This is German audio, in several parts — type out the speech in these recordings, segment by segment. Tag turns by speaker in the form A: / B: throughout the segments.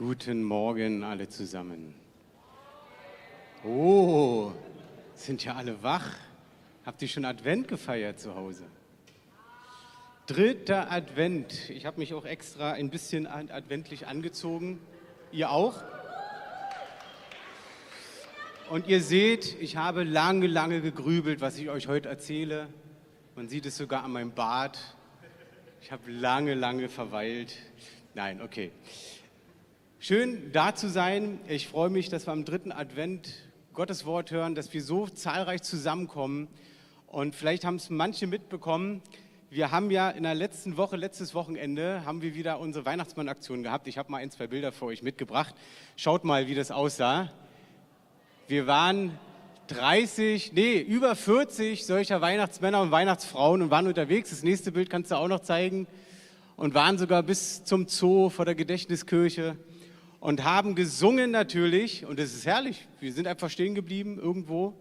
A: Guten Morgen alle zusammen. Oh, sind ja alle wach. Habt ihr schon Advent gefeiert zu Hause? Dritter Advent. Ich habe mich auch extra ein bisschen adventlich angezogen. Ihr auch? Und ihr seht, ich habe lange, lange gegrübelt, was ich euch heute erzähle. Man sieht es sogar an meinem Bart. Ich habe lange, lange verweilt. Nein, okay. Schön da zu sein. Ich freue mich, dass wir am dritten Advent Gottes Wort hören, dass wir so zahlreich zusammenkommen. Und vielleicht haben es manche mitbekommen. Wir haben ja in der letzten Woche, letztes Wochenende, haben wir wieder unsere Weihnachtsmann-Aktion gehabt. Ich habe mal ein, zwei Bilder für euch mitgebracht. Schaut mal, wie das aussah. Wir waren 30, nee, über 40 solcher Weihnachtsmänner und Weihnachtsfrauen und waren unterwegs. Das nächste Bild kannst du auch noch zeigen. Und waren sogar bis zum Zoo vor der Gedächtniskirche und haben gesungen natürlich. Und es ist herrlich. Wir sind einfach stehen geblieben irgendwo,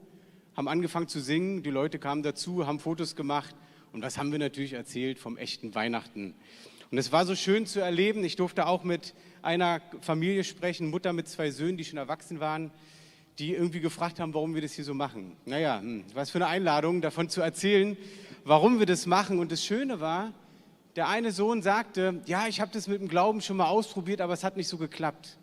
A: haben angefangen zu singen. Die Leute kamen dazu, haben Fotos gemacht. Und was haben wir natürlich erzählt vom echten Weihnachten? Und es war so schön zu erleben. Ich durfte auch mit einer Familie sprechen, Mutter mit zwei Söhnen, die schon erwachsen waren, die irgendwie gefragt haben, warum wir das hier so machen. Naja, hm, was für eine Einladung, davon zu erzählen, warum wir das machen. Und das Schöne war, der eine Sohn sagte, ja, ich habe das mit dem Glauben schon mal ausprobiert, aber es hat nicht so geklappt.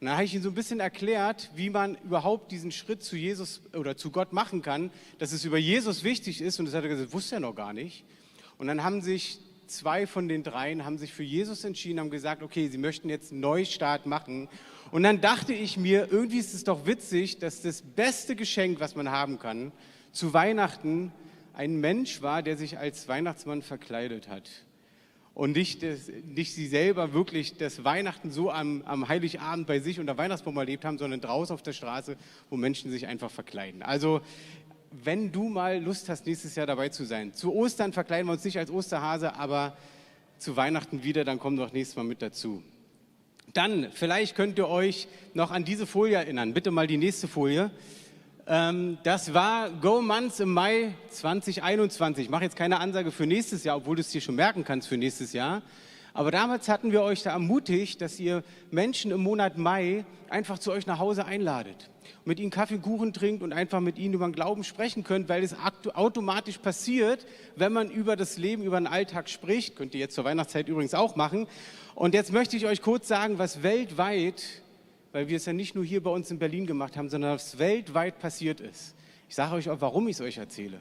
A: Und dann habe ich ihm so ein bisschen erklärt, wie man überhaupt diesen Schritt zu Jesus oder zu Gott machen kann, dass es über Jesus wichtig ist. Und das hat er gesagt, wusste er noch gar nicht. Und dann haben sich zwei von den dreien haben sich für Jesus entschieden, haben gesagt, okay, sie möchten jetzt einen Neustart machen. Und dann dachte ich mir, irgendwie ist es doch witzig, dass das beste Geschenk, was man haben kann, zu Weihnachten ein Mensch war, der sich als Weihnachtsmann verkleidet hat und nicht, das, nicht sie selber wirklich das Weihnachten so am, am Heiligabend bei sich unter Weihnachtsbaum erlebt haben, sondern draußen auf der Straße, wo Menschen sich einfach verkleiden. Also wenn du mal Lust hast, nächstes Jahr dabei zu sein. Zu Ostern verkleiden wir uns nicht als Osterhase, aber zu Weihnachten wieder, dann komm doch nächstes Mal mit dazu. Dann, vielleicht könnt ihr euch noch an diese Folie erinnern. Bitte mal die nächste Folie. Ähm, das war Go Months im Mai 2021. Ich mache jetzt keine Ansage für nächstes Jahr, obwohl du es dir schon merken kannst für nächstes Jahr. Aber damals hatten wir euch da ermutigt, dass ihr Menschen im Monat Mai einfach zu euch nach Hause einladet. Mit ihnen Kaffee, Kuchen trinkt und einfach mit ihnen über den Glauben sprechen könnt, weil es automatisch passiert, wenn man über das Leben, über den Alltag spricht. Könnt ihr jetzt zur Weihnachtszeit übrigens auch machen. Und jetzt möchte ich euch kurz sagen, was weltweit weil wir es ja nicht nur hier bei uns in Berlin gemacht haben, sondern was weltweit passiert ist. Ich sage euch auch, warum ich es euch erzähle.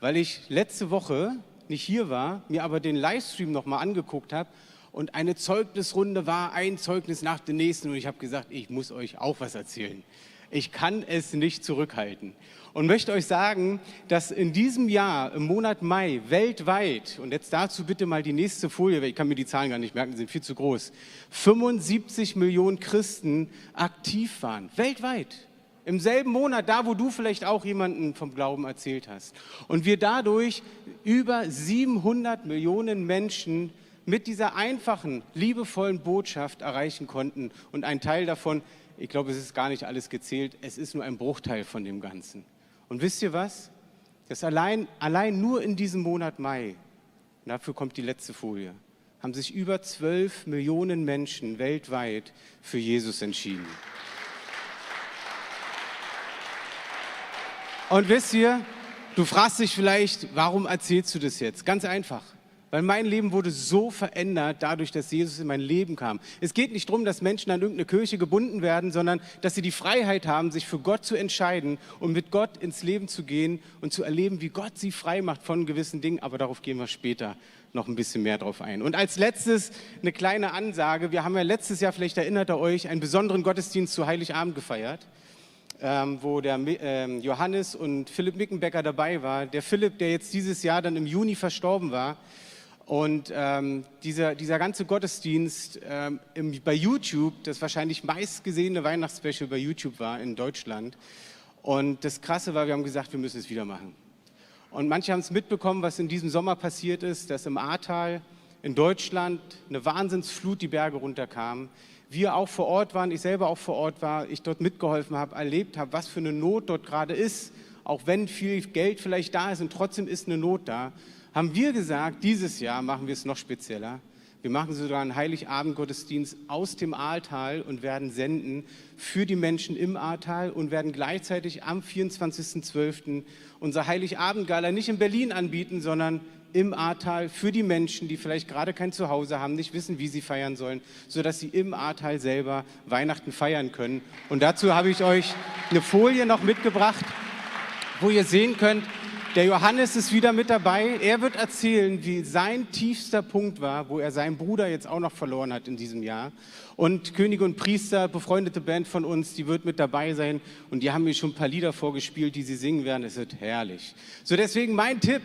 A: Weil ich letzte Woche nicht hier war, mir aber den Livestream nochmal angeguckt habe und eine Zeugnisrunde war, ein Zeugnis nach dem nächsten und ich habe gesagt, ich muss euch auch was erzählen. Ich kann es nicht zurückhalten. Und möchte euch sagen, dass in diesem Jahr, im Monat Mai, weltweit, und jetzt dazu bitte mal die nächste Folie, weil ich kann mir die Zahlen gar nicht merken, die sind viel zu groß, 75 Millionen Christen aktiv waren. Weltweit. Im selben Monat, da wo du vielleicht auch jemanden vom Glauben erzählt hast. Und wir dadurch über 700 Millionen Menschen mit dieser einfachen, liebevollen Botschaft erreichen konnten. Und ein Teil davon ich glaube, es ist gar nicht alles gezählt. Es ist nur ein Bruchteil von dem Ganzen. Und wisst ihr was? Das allein, allein nur in diesem Monat Mai, dafür kommt die letzte Folie, haben sich über 12 Millionen Menschen weltweit für Jesus entschieden. Und wisst ihr, du fragst dich vielleicht, warum erzählst du das jetzt? Ganz einfach. Weil mein Leben wurde so verändert dadurch, dass Jesus in mein Leben kam. Es geht nicht darum, dass Menschen an irgendeine Kirche gebunden werden, sondern dass sie die Freiheit haben, sich für Gott zu entscheiden und mit Gott ins Leben zu gehen und zu erleben, wie Gott sie frei macht von gewissen Dingen. Aber darauf gehen wir später noch ein bisschen mehr drauf ein. Und als letztes eine kleine Ansage. Wir haben ja letztes Jahr, vielleicht erinnert ihr euch, einen besonderen Gottesdienst zu Heiligabend gefeiert. Ähm, wo der ähm, Johannes und Philipp Mickenbecker dabei war. Der Philipp, der jetzt dieses Jahr dann im Juni verstorben war, und ähm, dieser, dieser ganze Gottesdienst ähm, im, bei YouTube, das wahrscheinlich meistgesehene Weihnachtsspecial bei YouTube war in Deutschland. Und das Krasse war, wir haben gesagt, wir müssen es wieder machen. Und manche haben es mitbekommen, was in diesem Sommer passiert ist, dass im Ahrtal in Deutschland eine Wahnsinnsflut die Berge runterkam. Wir auch vor Ort waren, ich selber auch vor Ort war, ich dort mitgeholfen habe, erlebt habe, was für eine Not dort gerade ist. Auch wenn viel Geld vielleicht da ist und trotzdem ist eine Not da haben wir gesagt, dieses Jahr machen wir es noch spezieller. Wir machen sogar einen Heiligabend-Gottesdienst aus dem Ahrtal und werden senden für die Menschen im Ahrtal und werden gleichzeitig am 24.12. unser Heiligabend-Gala nicht in Berlin anbieten, sondern im Ahrtal für die Menschen, die vielleicht gerade kein Zuhause haben, nicht wissen, wie sie feiern sollen, sodass sie im Ahrtal selber Weihnachten feiern können. Und dazu habe ich euch eine Folie noch mitgebracht, wo ihr sehen könnt, der Johannes ist wieder mit dabei. Er wird erzählen, wie sein tiefster Punkt war, wo er seinen Bruder jetzt auch noch verloren hat in diesem Jahr. Und König und Priester, befreundete Band von uns, die wird mit dabei sein. Und die haben mir schon ein paar Lieder vorgespielt, die sie singen werden. Es wird herrlich. So deswegen mein Tipp,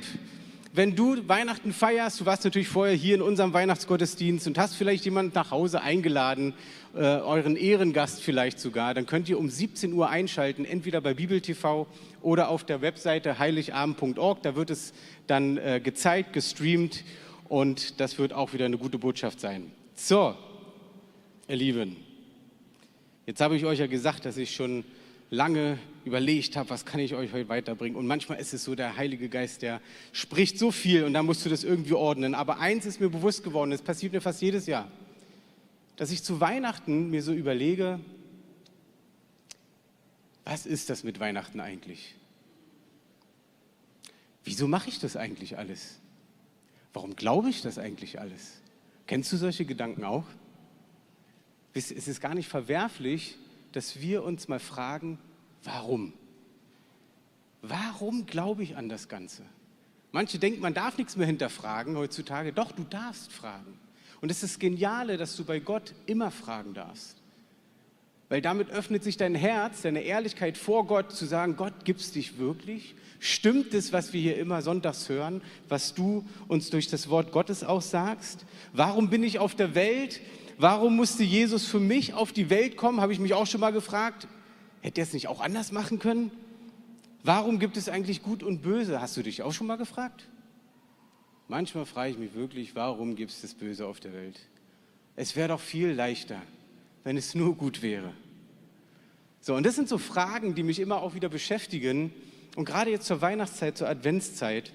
A: wenn du Weihnachten feierst, du warst natürlich vorher hier in unserem Weihnachtsgottesdienst und hast vielleicht jemanden nach Hause eingeladen, äh, euren Ehrengast vielleicht sogar, dann könnt ihr um 17 Uhr einschalten, entweder bei Bibel TV oder auf der Webseite heiligabend.org. Da wird es dann äh, gezeigt, gestreamt und das wird auch wieder eine gute Botschaft sein. So, ihr Lieben, jetzt habe ich euch ja gesagt, dass ich schon lange überlegt habe, was kann ich euch heute weiterbringen. Und manchmal ist es so, der Heilige Geist, der spricht so viel und dann musst du das irgendwie ordnen. Aber eins ist mir bewusst geworden, das passiert mir fast jedes Jahr, dass ich zu Weihnachten mir so überlege, was ist das mit Weihnachten eigentlich? Wieso mache ich das eigentlich alles? Warum glaube ich das eigentlich alles? Kennst du solche Gedanken auch? Es ist gar nicht verwerflich, dass wir uns mal fragen, warum? Warum glaube ich an das Ganze? Manche denken, man darf nichts mehr hinterfragen heutzutage. Doch, du darfst fragen. Und es ist das Geniale, dass du bei Gott immer fragen darfst. Weil damit öffnet sich dein Herz, deine Ehrlichkeit vor Gott, zu sagen, Gott, gibt es dich wirklich? Stimmt es, was wir hier immer sonntags hören, was du uns durch das Wort Gottes auch sagst? Warum bin ich auf der Welt? Warum musste Jesus für mich auf die Welt kommen? Habe ich mich auch schon mal gefragt. Hätte er es nicht auch anders machen können? Warum gibt es eigentlich Gut und Böse? Hast du dich auch schon mal gefragt? Manchmal frage ich mich wirklich, warum gibt es das Böse auf der Welt? Es wäre doch viel leichter, wenn es nur gut wäre. So, und das sind so Fragen, die mich immer auch wieder beschäftigen. Und gerade jetzt zur Weihnachtszeit, zur Adventszeit,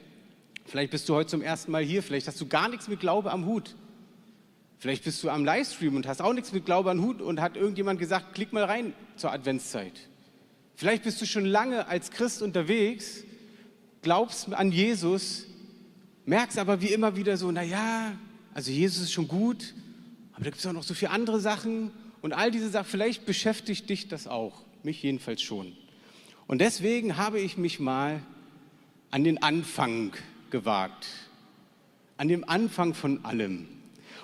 A: vielleicht bist du heute zum ersten Mal hier, vielleicht hast du gar nichts mit Glaube am Hut. Vielleicht bist du am Livestream und hast auch nichts mit Glaube am Hut und hat irgendjemand gesagt, klick mal rein zur Adventszeit. Vielleicht bist du schon lange als Christ unterwegs, glaubst an Jesus, merkst aber wie immer wieder so, naja, also Jesus ist schon gut, aber da gibt es auch noch so viele andere Sachen und all diese Sachen, vielleicht beschäftigt dich das auch, mich jedenfalls schon. Und deswegen habe ich mich mal an den Anfang gewagt, an dem Anfang von allem.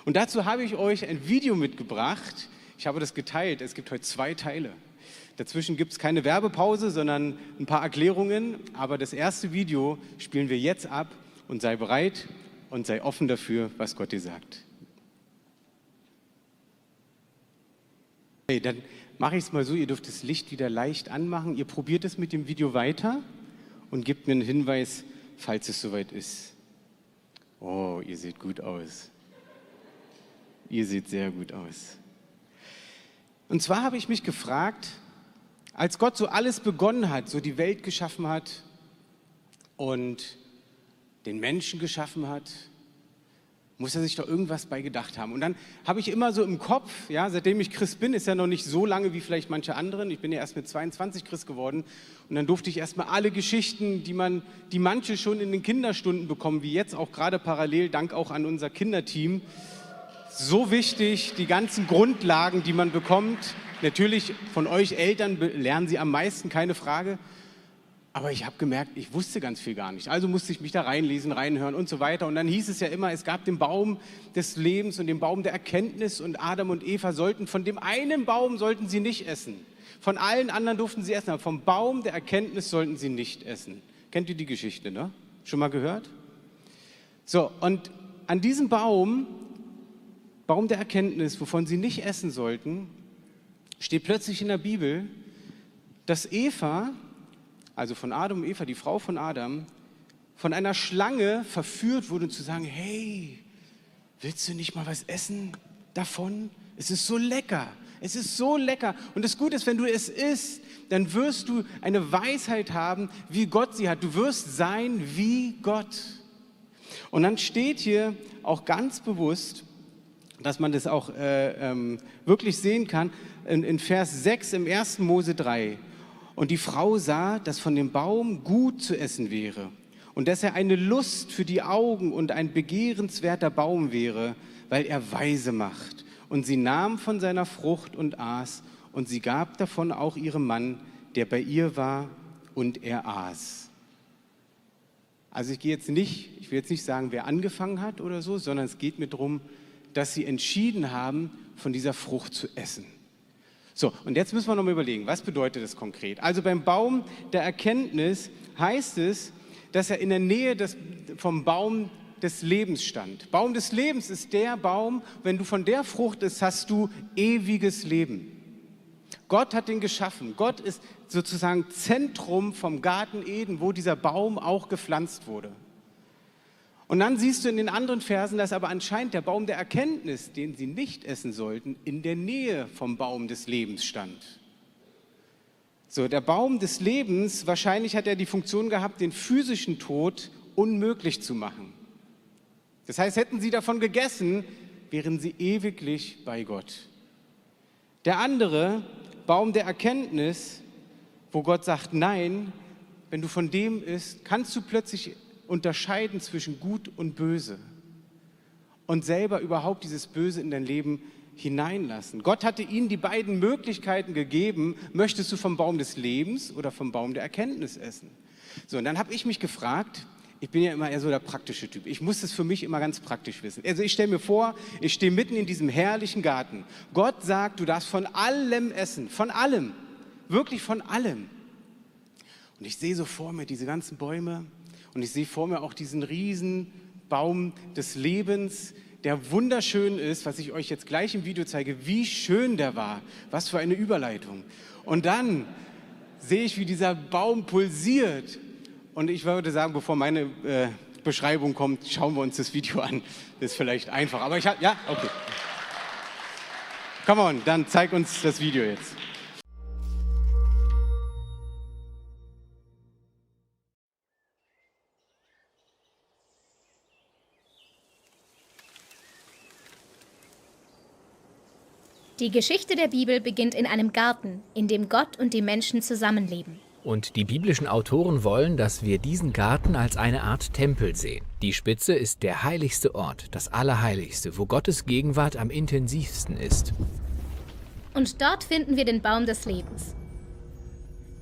A: Und dazu habe ich euch ein Video mitgebracht. Ich habe das geteilt. Es gibt heute zwei Teile. Dazwischen gibt es keine Werbepause, sondern ein paar Erklärungen. Aber das erste Video spielen wir jetzt ab und sei bereit und sei offen dafür, was Gott dir sagt. Okay, dann mache ich es mal so, ihr dürft das Licht wieder leicht anmachen. Ihr probiert es mit dem Video weiter und gebt mir einen Hinweis, falls es soweit ist. Oh, ihr seht gut aus. Ihr seht sehr gut aus. Und zwar habe ich mich gefragt, als Gott so alles begonnen hat, so die Welt geschaffen hat und den Menschen geschaffen hat, muss er sich doch irgendwas bei gedacht haben. Und dann habe ich immer so im Kopf, ja, seitdem ich Christ bin, ist ja noch nicht so lange wie vielleicht manche anderen. Ich bin ja erst mit 22 Christ geworden. Und dann durfte ich erstmal alle Geschichten, die man, die manche schon in den Kinderstunden bekommen, wie jetzt auch gerade parallel, dank auch an unser Kinderteam. So wichtig, die ganzen Grundlagen, die man bekommt. Natürlich von euch Eltern lernen sie am meisten, keine Frage. Aber ich habe gemerkt, ich wusste ganz viel gar nicht. Also musste ich mich da reinlesen, reinhören und so weiter. Und dann hieß es ja immer, es gab den Baum des Lebens und den Baum der Erkenntnis und Adam und Eva sollten, von dem einen Baum sollten sie nicht essen. Von allen anderen durften sie essen, aber vom Baum der Erkenntnis sollten sie nicht essen. Kennt ihr die Geschichte, ne? Schon mal gehört? So, und an diesem Baum, Baum der Erkenntnis, wovon sie nicht essen sollten, steht plötzlich in der Bibel, dass Eva also von Adam und Eva, die Frau von Adam, von einer Schlange verführt wurde zu sagen, hey, willst du nicht mal was essen davon? Es ist so lecker. Es ist so lecker. Und das Gute ist, wenn du es isst, dann wirst du eine Weisheit haben, wie Gott sie hat. Du wirst sein wie Gott. Und dann steht hier auch ganz bewusst, dass man das auch äh, ähm, wirklich sehen kann. In, in Vers 6 im 1. Mose 3. Und die Frau sah, dass von dem Baum gut zu essen wäre und dass er eine Lust für die Augen und ein begehrenswerter Baum wäre, weil er weise macht. Und sie nahm von seiner Frucht und aß, und sie gab davon auch ihrem Mann, der bei ihr war, und er aß. Also ich gehe jetzt nicht, ich will jetzt nicht sagen, wer angefangen hat oder so, sondern es geht mir darum, dass sie entschieden haben, von dieser Frucht zu essen. So, und jetzt müssen wir noch mal überlegen, was bedeutet das konkret? Also beim Baum der Erkenntnis heißt es, dass er in der Nähe des, vom Baum des Lebens stand. Baum des Lebens ist der Baum, wenn du von der Frucht isst, hast du ewiges Leben. Gott hat ihn geschaffen. Gott ist sozusagen Zentrum vom Garten Eden, wo dieser Baum auch gepflanzt wurde. Und dann siehst du in den anderen Versen, dass aber anscheinend der Baum der Erkenntnis, den sie nicht essen sollten, in der Nähe vom Baum des Lebens stand. So, der Baum des Lebens, wahrscheinlich hat er die Funktion gehabt, den physischen Tod unmöglich zu machen. Das heißt, hätten sie davon gegessen, wären sie ewiglich bei Gott. Der andere, Baum der Erkenntnis, wo Gott sagt, nein, wenn du von dem isst, kannst du plötzlich unterscheiden zwischen Gut und Böse und selber überhaupt dieses Böse in dein Leben hineinlassen. Gott hatte ihnen die beiden Möglichkeiten gegeben, möchtest du vom Baum des Lebens oder vom Baum der Erkenntnis essen? So, und dann habe ich mich gefragt, ich bin ja immer eher so der praktische Typ. Ich muss es für mich immer ganz praktisch wissen. Also ich stelle mir vor, ich stehe mitten in diesem herrlichen Garten. Gott sagt, du darfst von allem essen, von allem, wirklich von allem. Und ich sehe so vor mir diese ganzen Bäume und ich sehe vor mir auch diesen riesen Baum des Lebens, der wunderschön ist, was ich euch jetzt gleich im Video zeige, wie schön der war. Was für eine Überleitung. Und dann sehe ich, wie dieser Baum pulsiert. Und ich würde sagen, bevor meine äh, Beschreibung kommt, schauen wir uns das Video an. Das ist vielleicht einfach. Aber ich habe, ja, okay. Come on, dann zeig uns das Video jetzt.
B: Die Geschichte der Bibel beginnt in einem Garten, in dem Gott und die Menschen zusammenleben.
C: Und die biblischen Autoren wollen, dass wir diesen Garten als eine Art Tempel sehen. Die Spitze ist der heiligste Ort, das Allerheiligste, wo Gottes Gegenwart am intensivsten ist.
B: Und dort finden wir den Baum des Lebens.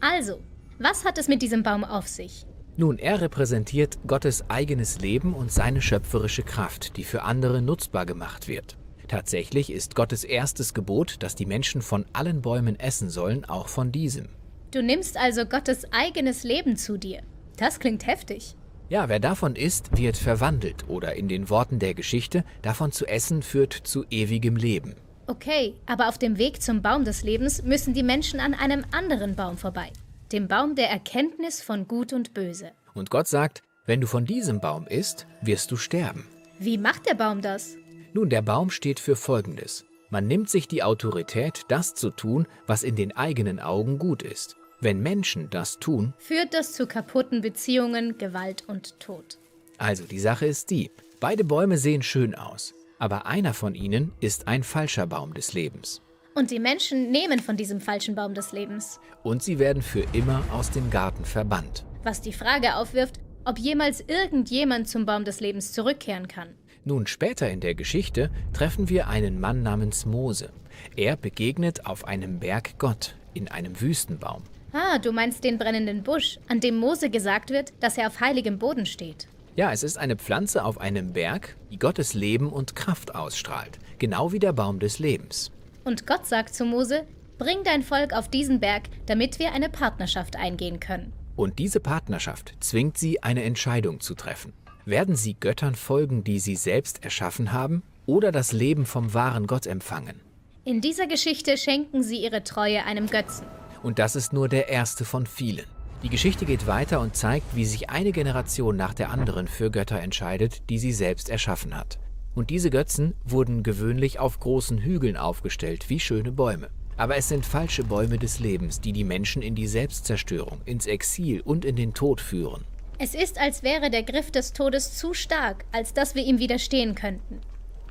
B: Also, was hat es mit diesem Baum auf sich?
C: Nun, er repräsentiert Gottes eigenes Leben und seine schöpferische Kraft, die für andere nutzbar gemacht wird. Tatsächlich ist Gottes erstes Gebot, dass die Menschen von allen Bäumen essen sollen, auch von diesem.
B: Du nimmst also Gottes eigenes Leben zu dir. Das klingt heftig.
C: Ja, wer davon isst, wird verwandelt oder in den Worten der Geschichte, davon zu essen führt zu ewigem Leben.
B: Okay, aber auf dem Weg zum Baum des Lebens müssen die Menschen an einem anderen Baum vorbei, dem Baum der Erkenntnis von Gut und Böse.
C: Und Gott sagt, wenn du von diesem Baum isst, wirst du sterben.
B: Wie macht der Baum das?
C: Nun, der Baum steht für Folgendes. Man nimmt sich die Autorität, das zu tun, was in den eigenen Augen gut ist. Wenn Menschen das tun,
B: führt das zu kaputten Beziehungen, Gewalt und Tod.
C: Also die Sache ist die, beide Bäume sehen schön aus, aber einer von ihnen ist ein falscher Baum des Lebens.
B: Und die Menschen nehmen von diesem falschen Baum des Lebens.
C: Und sie werden für immer aus dem Garten verbannt.
B: Was die Frage aufwirft, ob jemals irgendjemand zum Baum des Lebens zurückkehren kann.
C: Nun später in der Geschichte treffen wir einen Mann namens Mose. Er begegnet auf einem Berg Gott, in einem Wüstenbaum.
B: Ah, du meinst den brennenden Busch, an dem Mose gesagt wird, dass er auf heiligem Boden steht.
C: Ja, es ist eine Pflanze auf einem Berg, die Gottes Leben und Kraft ausstrahlt, genau wie der Baum des Lebens.
B: Und Gott sagt zu Mose, bring dein Volk auf diesen Berg, damit wir eine Partnerschaft eingehen können.
C: Und diese Partnerschaft zwingt sie, eine Entscheidung zu treffen. Werden sie Göttern folgen, die sie selbst erschaffen haben, oder das Leben vom wahren Gott empfangen?
B: In dieser Geschichte schenken sie ihre Treue einem Götzen.
C: Und das ist nur der erste von vielen. Die Geschichte geht weiter und zeigt, wie sich eine Generation nach der anderen für Götter entscheidet, die sie selbst erschaffen hat. Und diese Götzen wurden gewöhnlich auf großen Hügeln aufgestellt, wie schöne Bäume. Aber es sind falsche Bäume des Lebens, die die Menschen in die Selbstzerstörung, ins Exil und in den Tod führen.
B: Es ist, als wäre der Griff des Todes zu stark, als dass wir ihm widerstehen könnten.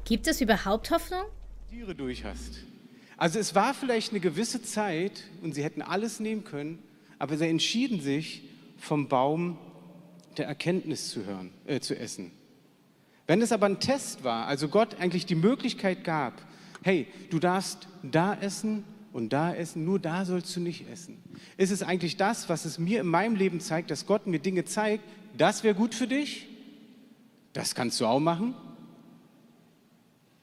B: Gibt es überhaupt Hoffnung?
A: Tiere durch hast. Also es war vielleicht eine gewisse Zeit und sie hätten alles nehmen können, aber sie entschieden sich, vom Baum der Erkenntnis zu hören, äh, zu essen. Wenn es aber ein Test war, also Gott eigentlich die Möglichkeit gab, hey, du darfst da essen und da essen, nur da sollst du nicht essen. Ist es eigentlich das, was es mir in meinem Leben zeigt, dass Gott mir Dinge zeigt, das wäre gut für dich? Das kannst du auch machen?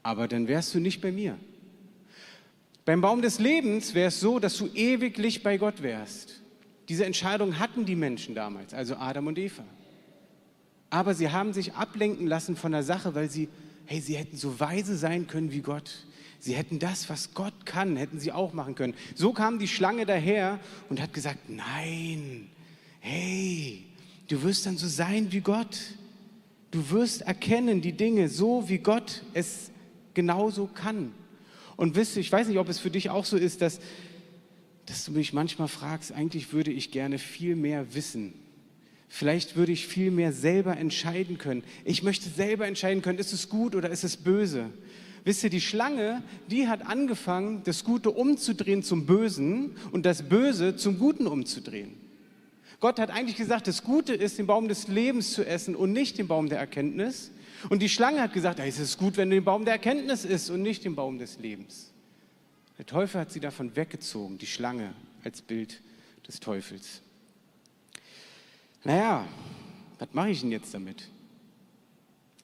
A: Aber dann wärst du nicht bei mir. Beim Baum des Lebens wäre es so, dass du ewiglich bei Gott wärst. Diese Entscheidung hatten die Menschen damals, also Adam und Eva. Aber sie haben sich ablenken lassen von der Sache, weil sie, hey, sie hätten so weise sein können wie Gott. Sie hätten das, was Gott kann, hätten sie auch machen können. So kam die Schlange daher und hat gesagt, nein, hey, du wirst dann so sein wie Gott. Du wirst erkennen die Dinge so, wie Gott es genauso kann. Und wisst ihr, ich weiß nicht, ob es für dich auch so ist, dass, dass du mich manchmal fragst, eigentlich würde ich gerne viel mehr wissen. Vielleicht würde ich viel mehr selber entscheiden können. Ich möchte selber entscheiden können, ist es gut oder ist es böse. Wisst ihr, die Schlange, die hat angefangen, das Gute umzudrehen zum Bösen und das Böse zum Guten umzudrehen. Gott hat eigentlich gesagt, das Gute ist, den Baum des Lebens zu essen und nicht den Baum der Erkenntnis. Und die Schlange hat gesagt, es ist gut, wenn du den Baum der Erkenntnis isst und nicht den Baum des Lebens. Der Teufel hat sie davon weggezogen, die Schlange als Bild des Teufels. Naja, was mache ich denn jetzt damit?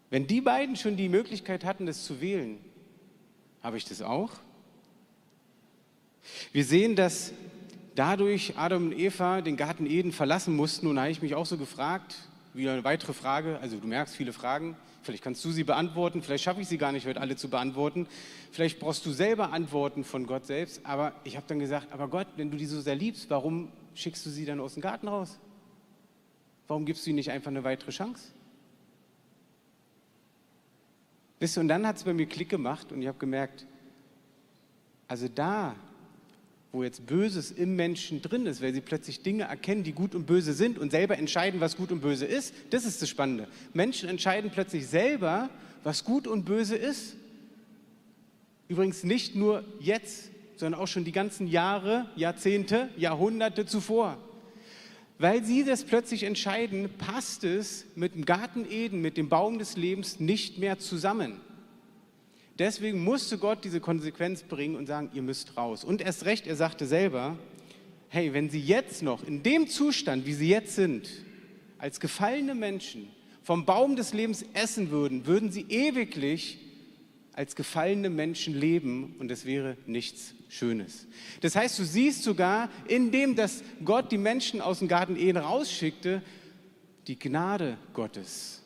A: Wenn die beiden schon die Möglichkeit hatten, das zu wählen, habe ich das auch? Wir sehen, dass dadurch Adam und Eva den Garten Eden verlassen mussten. Und da habe ich mich auch so gefragt, wieder eine weitere Frage, also du merkst viele Fragen, vielleicht kannst du sie beantworten, vielleicht schaffe ich sie gar nicht heute alle zu beantworten, vielleicht brauchst du selber Antworten von Gott selbst, aber ich habe dann gesagt, aber Gott, wenn du die so sehr liebst, warum schickst du sie dann aus dem Garten raus? Warum gibst du ihnen nicht einfach eine weitere Chance? Wisst ihr, und dann hat es bei mir Klick gemacht und ich habe gemerkt, also da wo jetzt Böses im Menschen drin ist, weil sie plötzlich Dinge erkennen, die gut und böse sind und selber entscheiden, was gut und böse ist. Das ist das Spannende. Menschen entscheiden plötzlich selber, was gut und böse ist. Übrigens nicht nur jetzt, sondern auch schon die ganzen Jahre, Jahrzehnte, Jahrhunderte zuvor. Weil sie das plötzlich entscheiden, passt es mit dem Garten Eden, mit dem Baum des Lebens nicht mehr zusammen. Deswegen musste Gott diese Konsequenz bringen und sagen, ihr müsst raus. Und erst recht, er sagte selber, hey, wenn sie jetzt noch in dem Zustand, wie sie jetzt sind, als gefallene Menschen vom Baum des Lebens essen würden, würden sie ewiglich als gefallene Menschen leben und es wäre nichts Schönes. Das heißt, du siehst sogar, indem dass Gott die Menschen aus dem Garten Eden rausschickte, die Gnade Gottes.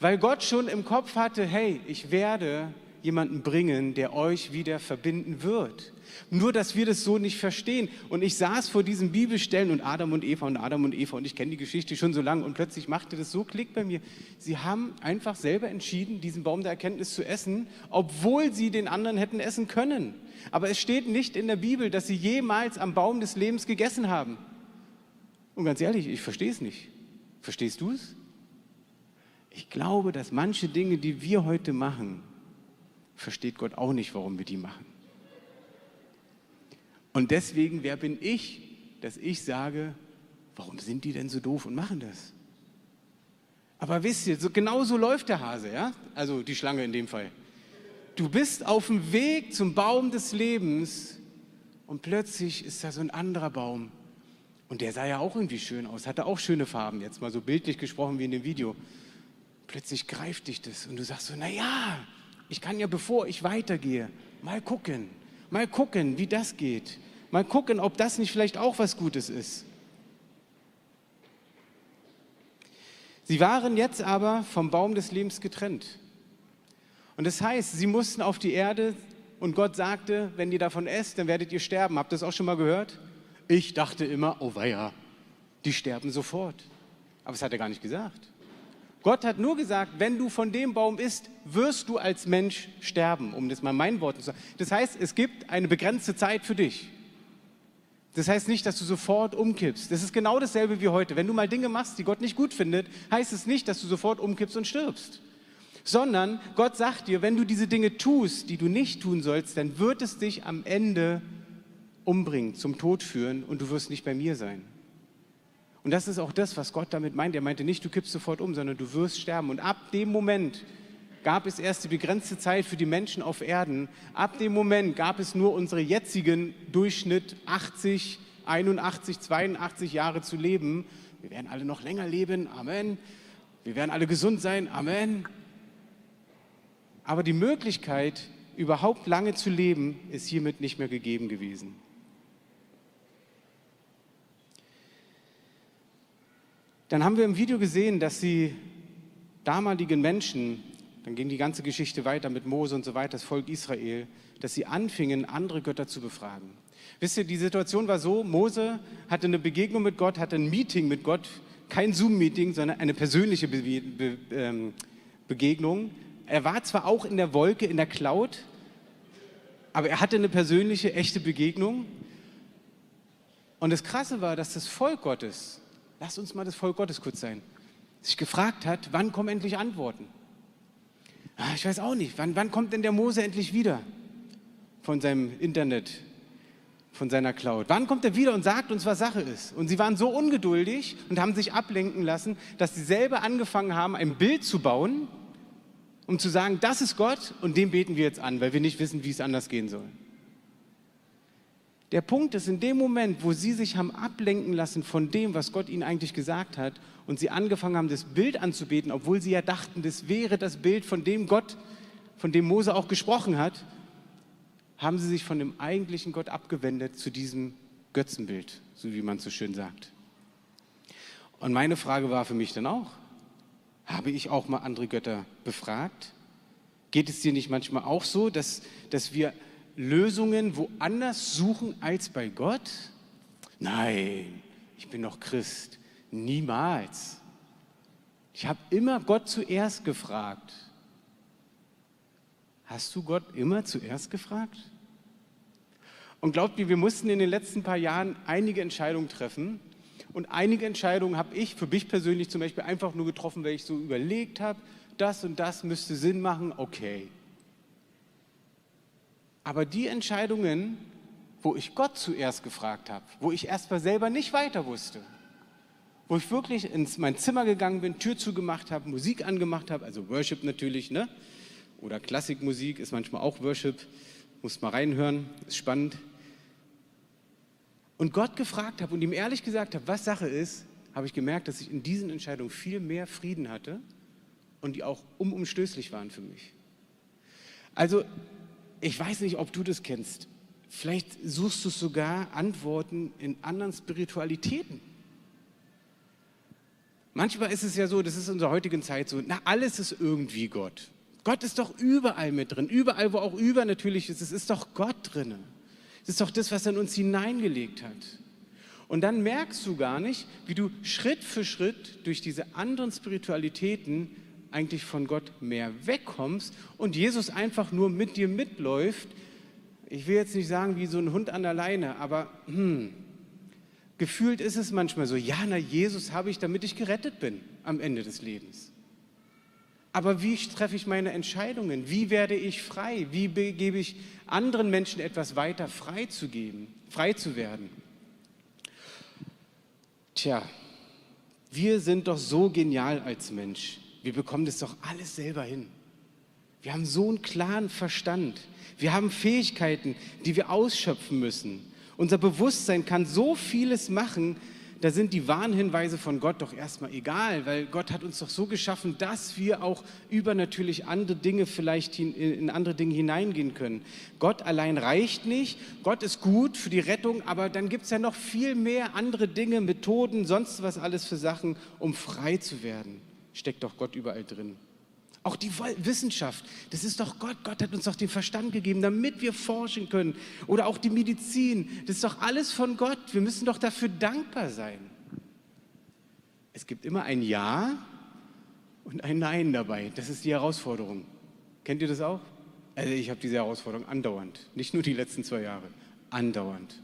A: Weil Gott schon im Kopf hatte, hey, ich werde jemanden bringen, der euch wieder verbinden wird. Nur, dass wir das so nicht verstehen. Und ich saß vor diesen Bibelstellen und Adam und Eva und Adam und Eva und ich kenne die Geschichte schon so lange und plötzlich machte das so Klick bei mir. Sie haben einfach selber entschieden, diesen Baum der Erkenntnis zu essen, obwohl sie den anderen hätten essen können. Aber es steht nicht in der Bibel, dass sie jemals am Baum des Lebens gegessen haben. Und ganz ehrlich, ich verstehe es nicht. Verstehst du es? Ich glaube, dass manche Dinge, die wir heute machen, versteht Gott auch nicht, warum wir die machen. Und deswegen, wer bin ich, dass ich sage, warum sind die denn so doof und machen das? Aber wisst ihr, so, genau so läuft der Hase, ja? Also die Schlange in dem Fall. Du bist auf dem Weg zum Baum des Lebens und plötzlich ist da so ein anderer Baum. Und der sah ja auch irgendwie schön aus, hatte auch schöne Farben, jetzt mal so bildlich gesprochen wie in dem Video. Plötzlich greift dich das und du sagst so, naja, ich kann ja, bevor ich weitergehe, mal gucken, mal gucken, wie das geht. Mal gucken, ob das nicht vielleicht auch was Gutes ist. Sie waren jetzt aber vom Baum des Lebens getrennt. Und das heißt, sie mussten auf die Erde und Gott sagte, wenn ihr davon esst, dann werdet ihr sterben. Habt ihr das auch schon mal gehört? Ich dachte immer, oh weia, die sterben sofort. Aber das hat er gar nicht gesagt. Gott hat nur gesagt, wenn du von dem Baum isst, wirst du als Mensch sterben, um das mal meinen Worten zu sagen. Das heißt, es gibt eine begrenzte Zeit für dich. Das heißt nicht, dass du sofort umkippst. Das ist genau dasselbe wie heute. Wenn du mal Dinge machst, die Gott nicht gut findet, heißt es nicht, dass du sofort umkippst und stirbst. Sondern Gott sagt dir, wenn du diese Dinge tust, die du nicht tun sollst, dann wird es dich am Ende umbringen, zum Tod führen und du wirst nicht bei mir sein. Und das ist auch das, was Gott damit meint. Er meinte nicht, du kippst sofort um, sondern du wirst sterben. Und ab dem Moment gab es erst die begrenzte Zeit für die Menschen auf Erden. Ab dem Moment gab es nur unsere jetzigen Durchschnitt 80, 81, 82 Jahre zu leben. Wir werden alle noch länger leben. Amen. Wir werden alle gesund sein. Amen. Aber die Möglichkeit, überhaupt lange zu leben, ist hiermit nicht mehr gegeben gewesen. Dann haben wir im Video gesehen, dass die damaligen Menschen, dann ging die ganze Geschichte weiter mit Mose und so weiter, das Volk Israel, dass sie anfingen, andere Götter zu befragen. Wisst ihr, die Situation war so, Mose hatte eine Begegnung mit Gott, hatte ein Meeting mit Gott, kein Zoom-Meeting, sondern eine persönliche Be Be ähm, Begegnung. Er war zwar auch in der Wolke, in der Cloud, aber er hatte eine persönliche, echte Begegnung. Und das Krasse war, dass das Volk Gottes Lass uns mal das Volk Gottes kurz sein. Sich gefragt hat, wann kommen endlich Antworten? Ah, ich weiß auch nicht, wann, wann kommt denn der Mose endlich wieder von seinem Internet, von seiner Cloud? Wann kommt er wieder und sagt uns, was Sache ist? Und sie waren so ungeduldig und haben sich ablenken lassen, dass sie selber angefangen haben, ein Bild zu bauen, um zu sagen, das ist Gott und dem beten wir jetzt an, weil wir nicht wissen, wie es anders gehen soll. Der Punkt ist, in dem Moment, wo sie sich haben ablenken lassen von dem, was Gott ihnen eigentlich gesagt hat, und sie angefangen haben, das Bild anzubeten, obwohl sie ja dachten, das wäre das Bild, von dem Gott, von dem Mose auch gesprochen hat, haben sie sich von dem eigentlichen Gott abgewendet zu diesem Götzenbild, so wie man so schön sagt. Und meine Frage war für mich dann auch, habe ich auch mal andere Götter befragt? Geht es dir nicht manchmal auch so, dass, dass wir Lösungen woanders suchen als bei Gott? Nein, ich bin doch Christ. Niemals. Ich habe immer Gott zuerst gefragt. Hast du Gott immer zuerst gefragt? Und glaubt mir, wir mussten in den letzten paar Jahren einige Entscheidungen treffen. Und einige Entscheidungen habe ich für mich persönlich zum Beispiel einfach nur getroffen, weil ich so überlegt habe, das und das müsste Sinn machen, okay. Aber die Entscheidungen, wo ich Gott zuerst gefragt habe, wo ich erstmal selber nicht weiter wusste, wo ich wirklich ins mein Zimmer gegangen bin, Tür zugemacht habe, Musik angemacht habe, also Worship natürlich, ne? Oder Klassikmusik ist manchmal auch Worship, muss mal reinhören, ist spannend. Und Gott gefragt habe und ihm ehrlich gesagt habe, was Sache ist, habe ich gemerkt, dass ich in diesen Entscheidungen viel mehr Frieden hatte und die auch unumstößlich waren für mich. Also ich weiß nicht, ob du das kennst. Vielleicht suchst du sogar Antworten in anderen Spiritualitäten. Manchmal ist es ja so, das ist in unserer heutigen Zeit so, na, alles ist irgendwie Gott. Gott ist doch überall mit drin. Überall, wo auch über natürlich ist, es ist doch Gott drin. Es ist doch das, was er in uns hineingelegt hat. Und dann merkst du gar nicht, wie du Schritt für Schritt durch diese anderen Spiritualitäten eigentlich von Gott mehr wegkommst und Jesus einfach nur mit dir mitläuft. Ich will jetzt nicht sagen wie so ein Hund an der Leine, aber hm, gefühlt ist es manchmal so, ja, na, Jesus habe ich, damit ich gerettet bin am Ende des Lebens. Aber wie treffe ich meine Entscheidungen? Wie werde ich frei? Wie gebe ich anderen Menschen etwas weiter frei zu geben, frei zu werden? Tja, wir sind doch so genial als Mensch. Wir bekommen das doch alles selber hin. Wir haben so einen klaren Verstand. Wir haben Fähigkeiten, die wir ausschöpfen müssen. Unser Bewusstsein kann so vieles machen, da sind die Warnhinweise von Gott doch erstmal egal, weil Gott hat uns doch so geschaffen, dass wir auch übernatürlich andere Dinge vielleicht in andere Dinge hineingehen können. Gott allein reicht nicht. Gott ist gut für die Rettung, aber dann gibt es ja noch viel mehr andere Dinge, Methoden, sonst was alles für Sachen, um frei zu werden steckt doch Gott überall drin. Auch die Wissenschaft, das ist doch Gott. Gott hat uns doch den Verstand gegeben, damit wir forschen können. Oder auch die Medizin, das ist doch alles von Gott. Wir müssen doch dafür dankbar sein. Es gibt immer ein Ja und ein Nein dabei. Das ist die Herausforderung. Kennt ihr das auch? Also ich habe diese Herausforderung andauernd. Nicht nur die letzten zwei Jahre, andauernd.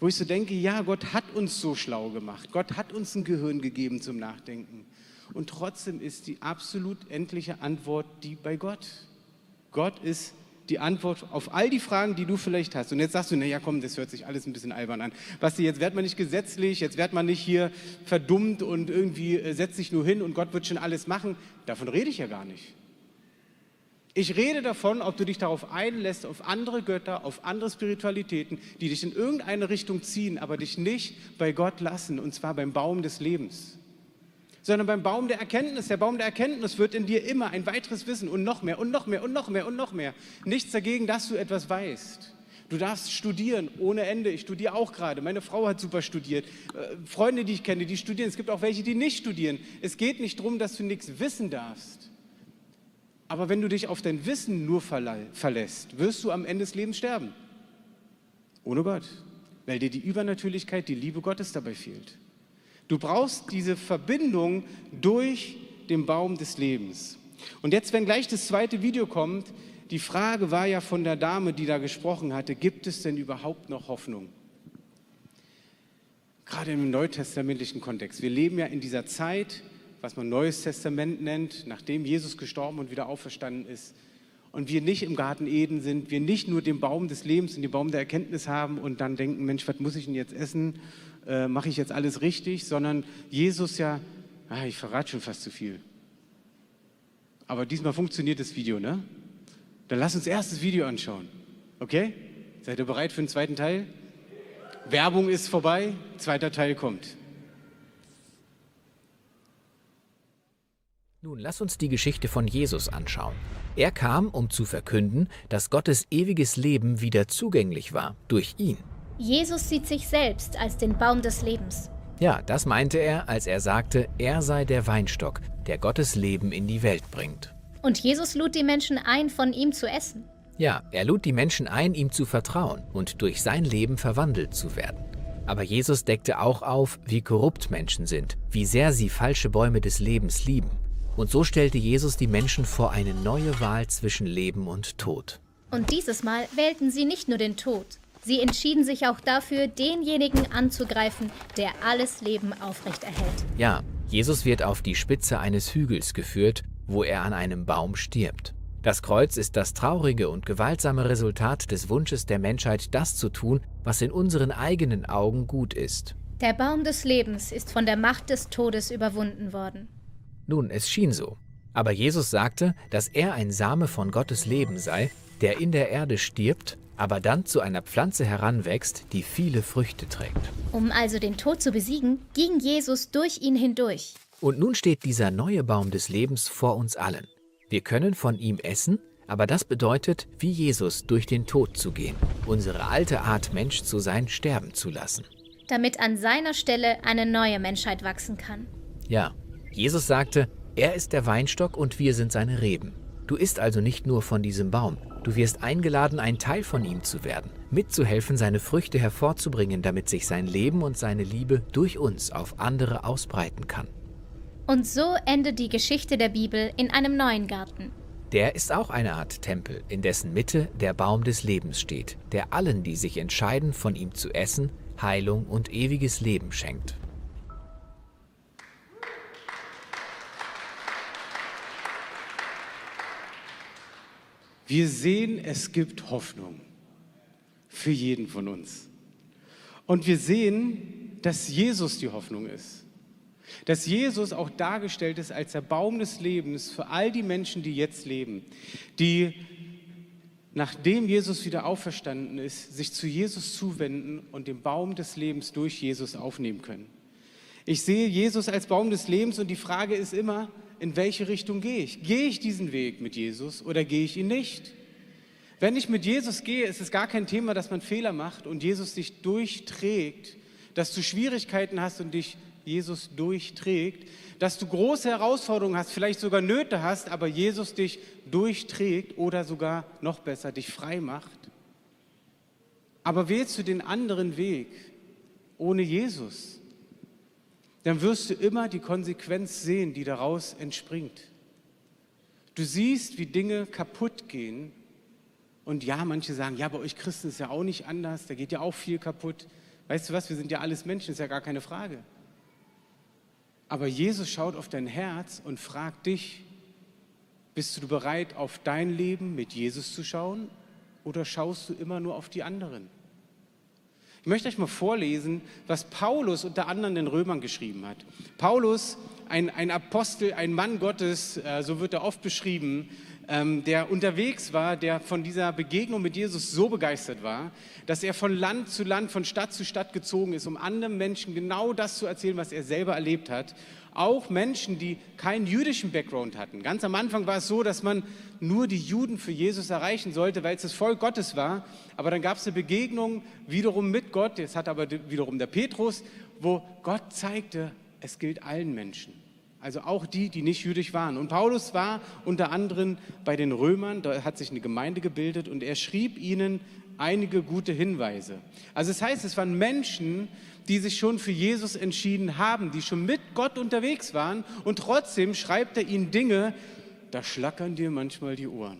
A: Wo ich so denke, ja, Gott hat uns so schlau gemacht. Gott hat uns ein Gehirn gegeben zum Nachdenken. Und trotzdem ist die absolut endliche Antwort die bei Gott. Gott ist die Antwort auf all die Fragen, die du vielleicht hast. Und jetzt sagst du, naja, komm, das hört sich alles ein bisschen albern an. Basti, jetzt wird man nicht gesetzlich, jetzt wird man nicht hier verdummt und irgendwie äh, setzt sich nur hin und Gott wird schon alles machen. Davon rede ich ja gar nicht. Ich rede davon, ob du dich darauf einlässt, auf andere Götter, auf andere Spiritualitäten, die dich in irgendeine Richtung ziehen, aber dich nicht bei Gott lassen, und zwar beim Baum des Lebens sondern beim Baum der Erkenntnis. Der Baum der Erkenntnis wird in dir immer ein weiteres Wissen und noch mehr und noch mehr und noch mehr und noch mehr. Nichts dagegen, dass du etwas weißt. Du darfst studieren ohne Ende. Ich studiere auch gerade. Meine Frau hat super studiert. Äh, Freunde, die ich kenne, die studieren. Es gibt auch welche, die nicht studieren. Es geht nicht darum, dass du nichts wissen darfst. Aber wenn du dich auf dein Wissen nur verlässt, wirst du am Ende des Lebens sterben. Ohne Gott. Weil dir die Übernatürlichkeit, die Liebe Gottes dabei fehlt. Du brauchst diese Verbindung durch den Baum des Lebens. Und jetzt, wenn gleich das zweite Video kommt, die Frage war ja von der Dame, die da gesprochen hatte, gibt es denn überhaupt noch Hoffnung? Gerade im neutestamentlichen Kontext. Wir leben ja in dieser Zeit, was man Neues Testament nennt, nachdem Jesus gestorben und wieder auferstanden ist. Und wir nicht im Garten Eden sind, wir nicht nur den Baum des Lebens und den Baum der Erkenntnis haben und dann denken, Mensch, was muss ich denn jetzt essen? Äh, mache ich jetzt alles richtig, sondern Jesus ja, ah, ich verrate schon fast zu viel. Aber diesmal funktioniert das Video, ne? Dann lass uns erst das Video anschauen. Okay? Seid ihr bereit für den zweiten Teil? Werbung ist vorbei, zweiter Teil kommt.
C: Nun lass uns die Geschichte von Jesus anschauen. Er kam, um zu verkünden, dass Gottes ewiges Leben wieder zugänglich war durch ihn.
B: Jesus sieht sich selbst als den Baum des Lebens.
C: Ja, das meinte er, als er sagte, er sei der Weinstock, der Gottes Leben in die Welt bringt.
B: Und Jesus lud die Menschen ein, von ihm zu essen.
C: Ja, er lud die Menschen ein, ihm zu vertrauen und durch sein Leben verwandelt zu werden. Aber Jesus deckte auch auf, wie korrupt Menschen sind, wie sehr sie falsche Bäume des Lebens lieben. Und so stellte Jesus die Menschen vor eine neue Wahl zwischen Leben und Tod.
B: Und dieses Mal wählten sie nicht nur den Tod, Sie entschieden sich auch dafür, denjenigen anzugreifen, der alles Leben aufrechterhält.
C: Ja, Jesus wird auf die Spitze eines Hügels geführt, wo er an einem Baum stirbt. Das Kreuz ist das traurige und gewaltsame Resultat des Wunsches der Menschheit, das zu tun, was in unseren eigenen Augen gut ist.
B: Der Baum des Lebens ist von der Macht des Todes überwunden worden.
C: Nun, es schien so. Aber Jesus sagte, dass er ein Same von Gottes Leben sei, der in der Erde stirbt aber dann zu einer Pflanze heranwächst, die viele Früchte trägt.
B: Um also den Tod zu besiegen, ging Jesus durch ihn hindurch.
C: Und nun steht dieser neue Baum des Lebens vor uns allen. Wir können von ihm essen, aber das bedeutet, wie Jesus durch den Tod zu gehen, unsere alte Art Mensch zu sein, sterben zu lassen.
B: Damit an seiner Stelle eine neue Menschheit wachsen kann.
C: Ja, Jesus sagte, er ist der Weinstock und wir sind seine Reben. Du isst also nicht nur von diesem Baum, Du wirst eingeladen, ein Teil von ihm zu werden, mitzuhelfen, seine Früchte hervorzubringen, damit sich sein Leben und seine Liebe durch uns auf andere ausbreiten kann.
B: Und so endet die Geschichte der Bibel in einem neuen Garten.
C: Der ist auch eine Art Tempel, in dessen Mitte der Baum des Lebens steht, der allen, die sich entscheiden, von ihm zu essen, Heilung und ewiges Leben schenkt.
A: Wir sehen, es gibt Hoffnung für jeden von uns. Und wir sehen, dass Jesus die Hoffnung ist. Dass Jesus auch dargestellt ist als der Baum des Lebens für all die Menschen, die jetzt leben, die nachdem Jesus wieder auferstanden ist, sich zu Jesus zuwenden und den Baum des Lebens durch Jesus aufnehmen können. Ich sehe Jesus als Baum des Lebens und die Frage ist immer, in welche Richtung gehe ich? Gehe ich diesen Weg mit Jesus oder gehe ich ihn nicht? Wenn ich mit Jesus gehe, ist es gar kein Thema, dass man Fehler macht und Jesus dich durchträgt, dass du Schwierigkeiten hast und dich Jesus durchträgt, dass du große Herausforderungen hast, vielleicht sogar Nöte hast, aber Jesus dich durchträgt oder sogar noch besser dich frei macht. Aber wählst du den anderen Weg ohne Jesus, dann wirst du immer die Konsequenz sehen, die daraus entspringt. Du siehst, wie Dinge kaputt gehen. Und ja, manche sagen, ja, bei euch Christen ist ja auch nicht anders, da geht ja auch viel kaputt. Weißt du was, wir sind ja alles Menschen, ist ja gar keine Frage. Aber Jesus schaut auf dein Herz und fragt dich, bist du bereit, auf dein Leben mit Jesus zu schauen oder schaust du immer nur auf die anderen? Ich möchte euch mal vorlesen, was Paulus unter anderem den Römern geschrieben hat. Paulus, ein, ein Apostel, ein Mann Gottes, äh, so wird er oft beschrieben, ähm, der unterwegs war, der von dieser Begegnung mit Jesus so begeistert war, dass er von Land zu Land, von Stadt zu Stadt gezogen ist, um anderen Menschen genau das zu erzählen, was er selber erlebt hat. Auch Menschen, die keinen jüdischen Background hatten. Ganz am Anfang war es so, dass man nur die Juden für Jesus erreichen sollte, weil es das Volk Gottes war. Aber dann gab es eine Begegnung wiederum mit Gott, das hat aber wiederum der Petrus, wo Gott zeigte, es gilt allen Menschen. Also auch die, die nicht jüdisch waren. Und Paulus war unter anderem bei den Römern, da hat sich eine Gemeinde gebildet und er schrieb ihnen einige gute Hinweise. Also es das heißt, es waren Menschen, die sich schon für Jesus entschieden haben, die schon mit Gott unterwegs waren und trotzdem schreibt er ihnen Dinge, da schlackern dir manchmal die Ohren.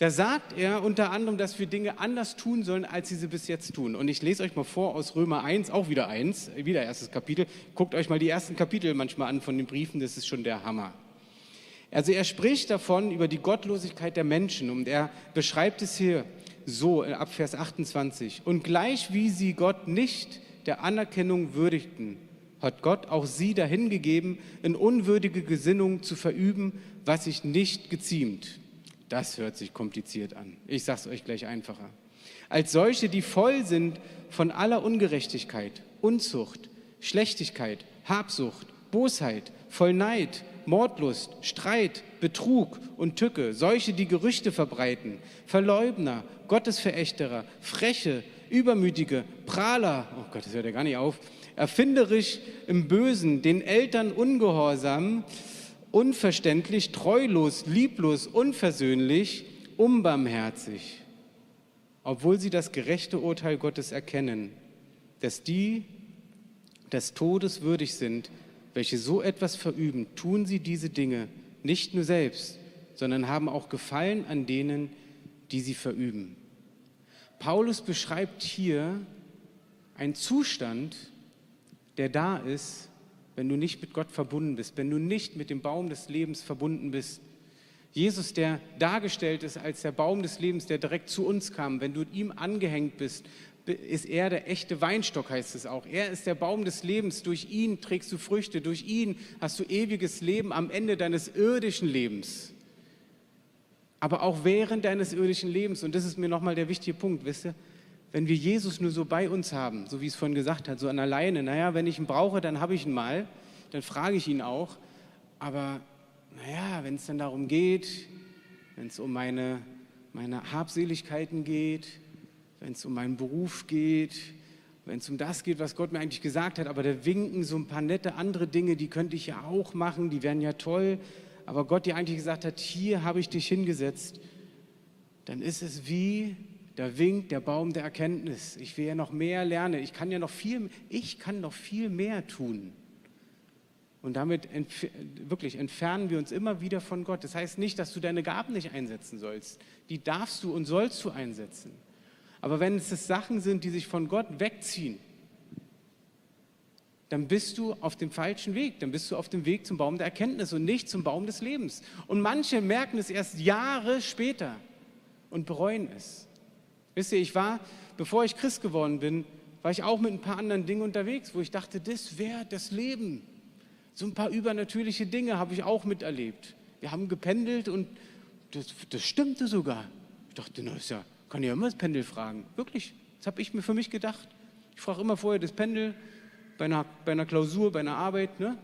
A: Da sagt er unter anderem, dass wir Dinge anders tun sollen, als sie sie bis jetzt tun. Und ich lese euch mal vor aus Römer 1, auch wieder 1, wieder erstes Kapitel. Guckt euch mal die ersten Kapitel manchmal an von den Briefen, das ist schon der Hammer. Also er spricht davon über die Gottlosigkeit der Menschen und er beschreibt es hier so ab Vers 28. Und gleich wie sie Gott nicht der Anerkennung würdigten, hat Gott auch sie dahingegeben, in unwürdige Gesinnung zu verüben, was sich nicht geziemt. Das hört sich kompliziert an. Ich sage es euch gleich einfacher. Als solche, die voll sind von aller Ungerechtigkeit, Unzucht, Schlechtigkeit, Habsucht, Bosheit, voll Neid, Mordlust, Streit, Betrug und Tücke, solche, die Gerüchte verbreiten, Verleugner, Gottesverächterer, Freche, Übermütige, Prahler, oh Gott, das hört ja gar nicht auf, erfinderisch im Bösen, den Eltern ungehorsam, unverständlich, treulos, lieblos, unversöhnlich, unbarmherzig, obwohl sie das gerechte Urteil Gottes erkennen, dass die des Todes würdig sind, welche so etwas verüben, tun sie diese Dinge nicht nur selbst, sondern haben auch Gefallen an denen, die sie verüben. Paulus beschreibt hier einen Zustand, der da ist, wenn du nicht mit Gott verbunden bist, wenn du nicht mit dem Baum des Lebens verbunden bist. Jesus, der dargestellt ist als der Baum des Lebens, der direkt zu uns kam, wenn du ihm angehängt bist, ist er der echte Weinstock, heißt es auch. Er ist der Baum des Lebens. Durch ihn trägst du Früchte. Durch ihn hast du ewiges Leben am Ende deines irdischen Lebens. Aber auch während deines irdischen Lebens. Und das ist mir nochmal der wichtige Punkt, wisst ihr? Wenn wir Jesus nur so bei uns haben, so wie es vorhin gesagt hat, so an alleine, naja, wenn ich ihn brauche, dann habe ich ihn mal, dann frage ich ihn auch. Aber naja, wenn es dann darum geht, wenn es um meine, meine Habseligkeiten geht, wenn es um meinen Beruf geht, wenn es um das geht, was Gott mir eigentlich gesagt hat, aber da winken so ein paar nette andere Dinge, die könnte ich ja auch machen, die wären ja toll, aber Gott dir eigentlich gesagt hat, hier habe ich dich hingesetzt, dann ist es wie, da winkt der Baum der Erkenntnis. Ich will ja noch mehr lernen. Ich kann ja noch viel, ich kann noch viel mehr tun. Und damit entf wirklich entfernen wir uns immer wieder von Gott. Das heißt nicht, dass du deine Gaben nicht einsetzen sollst. Die darfst du und sollst du einsetzen. Aber wenn es Sachen sind, die sich von Gott wegziehen, dann bist du auf dem falschen Weg. Dann bist du auf dem Weg zum Baum der Erkenntnis und nicht zum Baum des Lebens. Und manche merken es erst Jahre später und bereuen es. Wisst ihr, ich war, bevor ich Christ geworden bin, war ich auch mit ein paar anderen Dingen unterwegs, wo ich dachte, das wäre das Leben. So ein paar übernatürliche Dinge habe ich auch miterlebt. Wir haben gependelt und das, das stimmte sogar. Ich dachte, na, ist ja, kann ja immer das Pendel fragen. Wirklich, das habe ich mir für mich gedacht. Ich frage immer vorher das Pendel bei einer, bei einer Klausur, bei einer Arbeit, ne?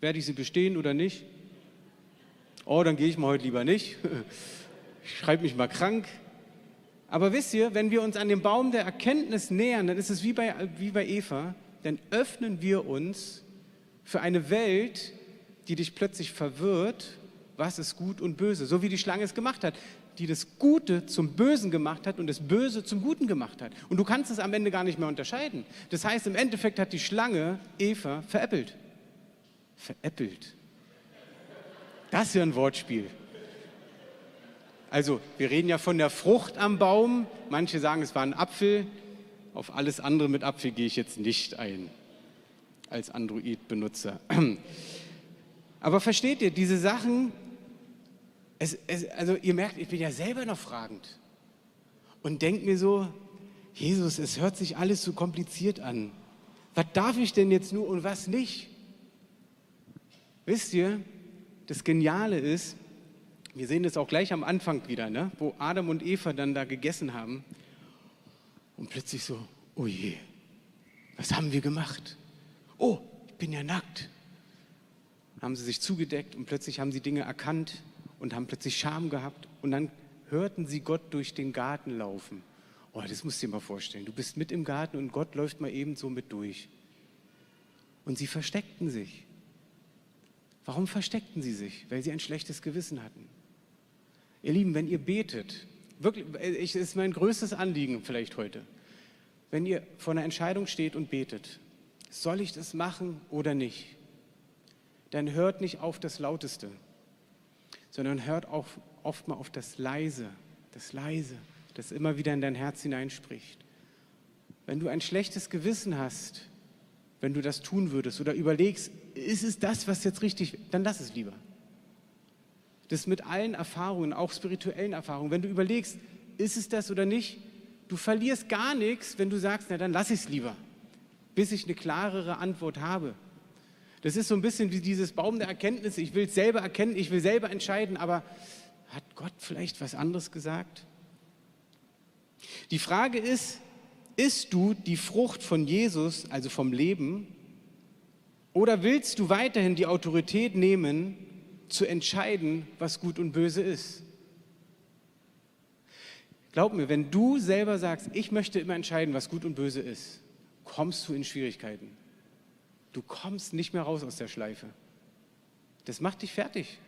A: werde ich sie bestehen oder nicht? Oh, dann gehe ich mal heute lieber nicht. Ich schreibe mich mal krank. Aber wisst ihr, wenn wir uns an den Baum der Erkenntnis nähern, dann ist es wie bei, wie bei Eva, dann öffnen wir uns für eine Welt, die dich plötzlich verwirrt, was ist gut und böse, so wie die Schlange es gemacht hat, die das Gute zum Bösen gemacht hat und das Böse zum Guten gemacht hat. Und du kannst es am Ende gar nicht mehr unterscheiden. Das heißt, im Endeffekt hat die Schlange Eva veräppelt. Veräppelt. Das ist ja ein Wortspiel. Also, wir reden ja von der Frucht am Baum. Manche sagen, es war ein Apfel. Auf alles andere mit Apfel gehe ich jetzt nicht ein. als Android-Benutzer. Aber versteht ihr, diese Sachen, es, es, also ihr merkt, ich bin ja selber noch fragend und denke mir so, Jesus, es hört sich alles so kompliziert an. Was darf ich denn jetzt nur und was nicht? Wisst ihr, das Geniale ist, wir sehen das auch gleich am Anfang wieder, ne? wo Adam und Eva dann da gegessen haben und plötzlich so, oh je, was haben wir gemacht? Oh, ich bin ja nackt. Haben sie sich zugedeckt und plötzlich haben sie Dinge erkannt und haben plötzlich Scham gehabt und dann hörten sie Gott durch den Garten laufen. Oh, das musst du dir mal vorstellen. Du bist mit im Garten und Gott läuft mal eben so mit durch. Und sie versteckten sich. Warum versteckten sie sich? Weil sie ein schlechtes Gewissen hatten. Ihr Lieben, wenn ihr betet, wirklich, es ist mein größtes Anliegen vielleicht heute, wenn ihr vor einer Entscheidung steht und betet, soll ich das machen oder nicht, dann hört nicht auf das Lauteste, sondern hört auf, oft mal auf das Leise, das Leise, das immer wieder in dein Herz hineinspricht. Wenn du ein schlechtes Gewissen hast, wenn du das tun würdest oder überlegst, ist es das, was jetzt richtig, dann lass es lieber. Das mit allen Erfahrungen, auch spirituellen Erfahrungen. Wenn du überlegst, ist es das oder nicht, du verlierst gar nichts, wenn du sagst, na dann lass ich es lieber, bis ich eine klarere Antwort habe. Das ist so ein bisschen wie dieses Baum der Erkenntnis. Ich will es selber erkennen, ich will selber entscheiden, aber hat Gott vielleicht was anderes gesagt? Die Frage ist, isst du die Frucht von Jesus, also vom Leben, oder willst du weiterhin die Autorität nehmen, zu entscheiden, was gut und böse ist? Glaub mir, wenn du selber sagst, ich möchte immer entscheiden, was gut und böse ist, kommst du in Schwierigkeiten. Du kommst nicht mehr raus aus der Schleife. Das macht dich fertig.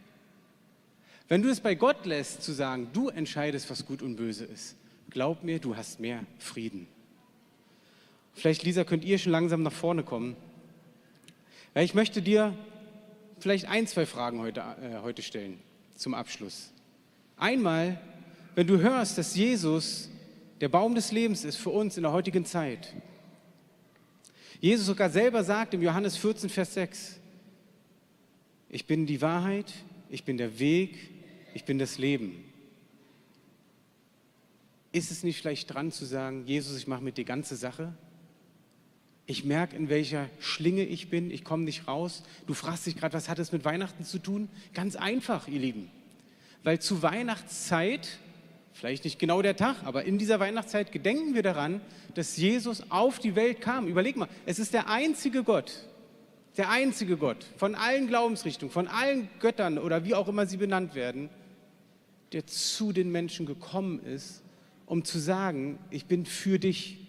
A: Wenn du es bei Gott lässt, zu sagen, du entscheidest, was gut und böse ist, glaub mir, du hast mehr Frieden. Vielleicht, Lisa, könnt ihr schon langsam nach vorne kommen. Ich möchte dir vielleicht ein, zwei Fragen heute, äh, heute stellen zum Abschluss. Einmal, wenn du hörst, dass Jesus der Baum des Lebens ist für uns in der heutigen Zeit. Jesus sogar selber sagt im Johannes 14, Vers 6, ich bin die Wahrheit, ich bin der Weg, ich bin das Leben. Ist es nicht vielleicht dran zu sagen, Jesus, ich mache mit dir ganze Sache? Ich merke, in welcher Schlinge ich bin, ich komme nicht raus. Du fragst dich gerade, was hat es mit Weihnachten zu tun? Ganz einfach, ihr Lieben. Weil zu Weihnachtszeit, vielleicht nicht genau der Tag, aber in dieser Weihnachtszeit gedenken wir daran, dass Jesus auf die Welt kam. Überleg mal, es ist der einzige Gott, der einzige Gott von allen Glaubensrichtungen, von allen Göttern oder wie auch immer sie benannt werden, der zu den Menschen gekommen ist, um zu sagen, ich bin für dich.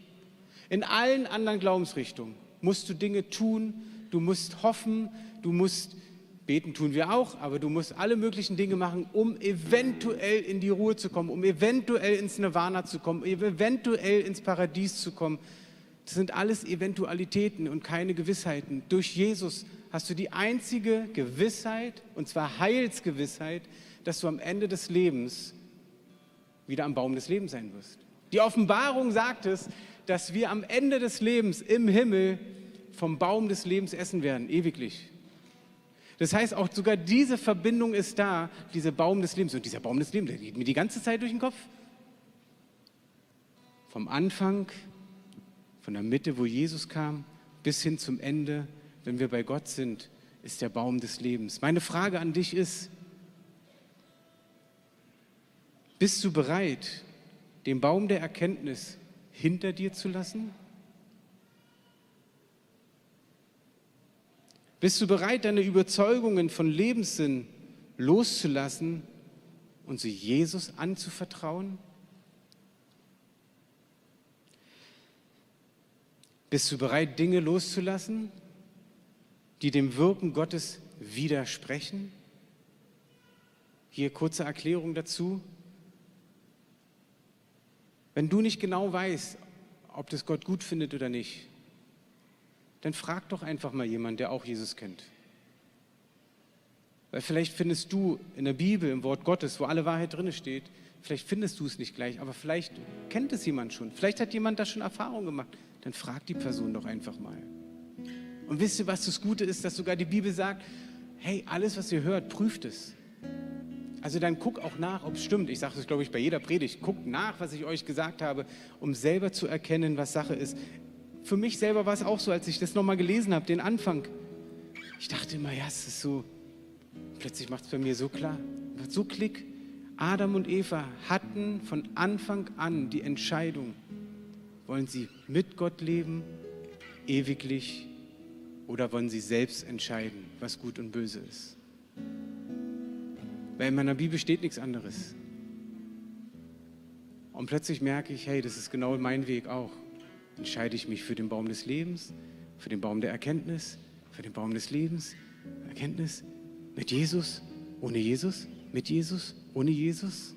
A: In allen anderen Glaubensrichtungen musst du Dinge tun, du musst hoffen, du musst beten, tun wir auch, aber du musst alle möglichen Dinge machen, um eventuell in die Ruhe zu kommen, um eventuell ins Nirvana zu kommen, eventuell ins Paradies zu kommen. Das sind alles Eventualitäten und keine Gewissheiten. Durch Jesus hast du die einzige Gewissheit, und zwar Heilsgewissheit, dass du am Ende des Lebens wieder am Baum des Lebens sein wirst. Die Offenbarung sagt es, dass wir am Ende des Lebens im Himmel vom Baum des Lebens essen werden, ewiglich. Das heißt, auch sogar diese Verbindung ist da, dieser Baum des Lebens. Und dieser Baum des Lebens, der geht mir die ganze Zeit durch den Kopf. Vom Anfang, von der Mitte, wo Jesus kam, bis hin zum Ende, wenn wir bei Gott sind, ist der Baum des Lebens. Meine Frage an dich ist, bist du bereit, den Baum der Erkenntnis hinter dir zu lassen? Bist du bereit, deine Überzeugungen von Lebenssinn loszulassen und sie Jesus anzuvertrauen? Bist du bereit, Dinge loszulassen, die dem Wirken Gottes widersprechen? Hier kurze Erklärung dazu. Wenn du nicht genau weißt, ob das Gott gut findet oder nicht, dann frag doch einfach mal jemanden, der auch Jesus kennt. Weil vielleicht findest du in der Bibel, im Wort Gottes, wo alle Wahrheit drin steht, vielleicht findest du es nicht gleich, aber vielleicht kennt es jemand schon. Vielleicht hat jemand da schon Erfahrung gemacht. Dann frag die Person doch einfach mal. Und wisst ihr, was das Gute ist, dass sogar die Bibel sagt, hey, alles, was ihr hört, prüft es. Also dann guck auch nach, ob es stimmt. Ich sage das, glaube ich, bei jeder Predigt. Guckt nach, was ich euch gesagt habe, um selber zu erkennen, was Sache ist. Für mich selber war es auch so, als ich das nochmal gelesen habe, den Anfang. Ich dachte immer, ja, es ist so. Plötzlich macht es bei mir so klar, so Klick. Adam und Eva hatten von Anfang an die Entscheidung, wollen sie mit Gott leben, ewiglich, oder wollen sie selbst entscheiden, was gut und böse ist. Weil in meiner Bibel steht nichts anderes. Und plötzlich merke ich, hey, das ist genau mein Weg auch. Entscheide ich mich für den Baum des Lebens, für den Baum der Erkenntnis, für den Baum des Lebens, Erkenntnis, mit Jesus, ohne Jesus, mit Jesus, ohne Jesus.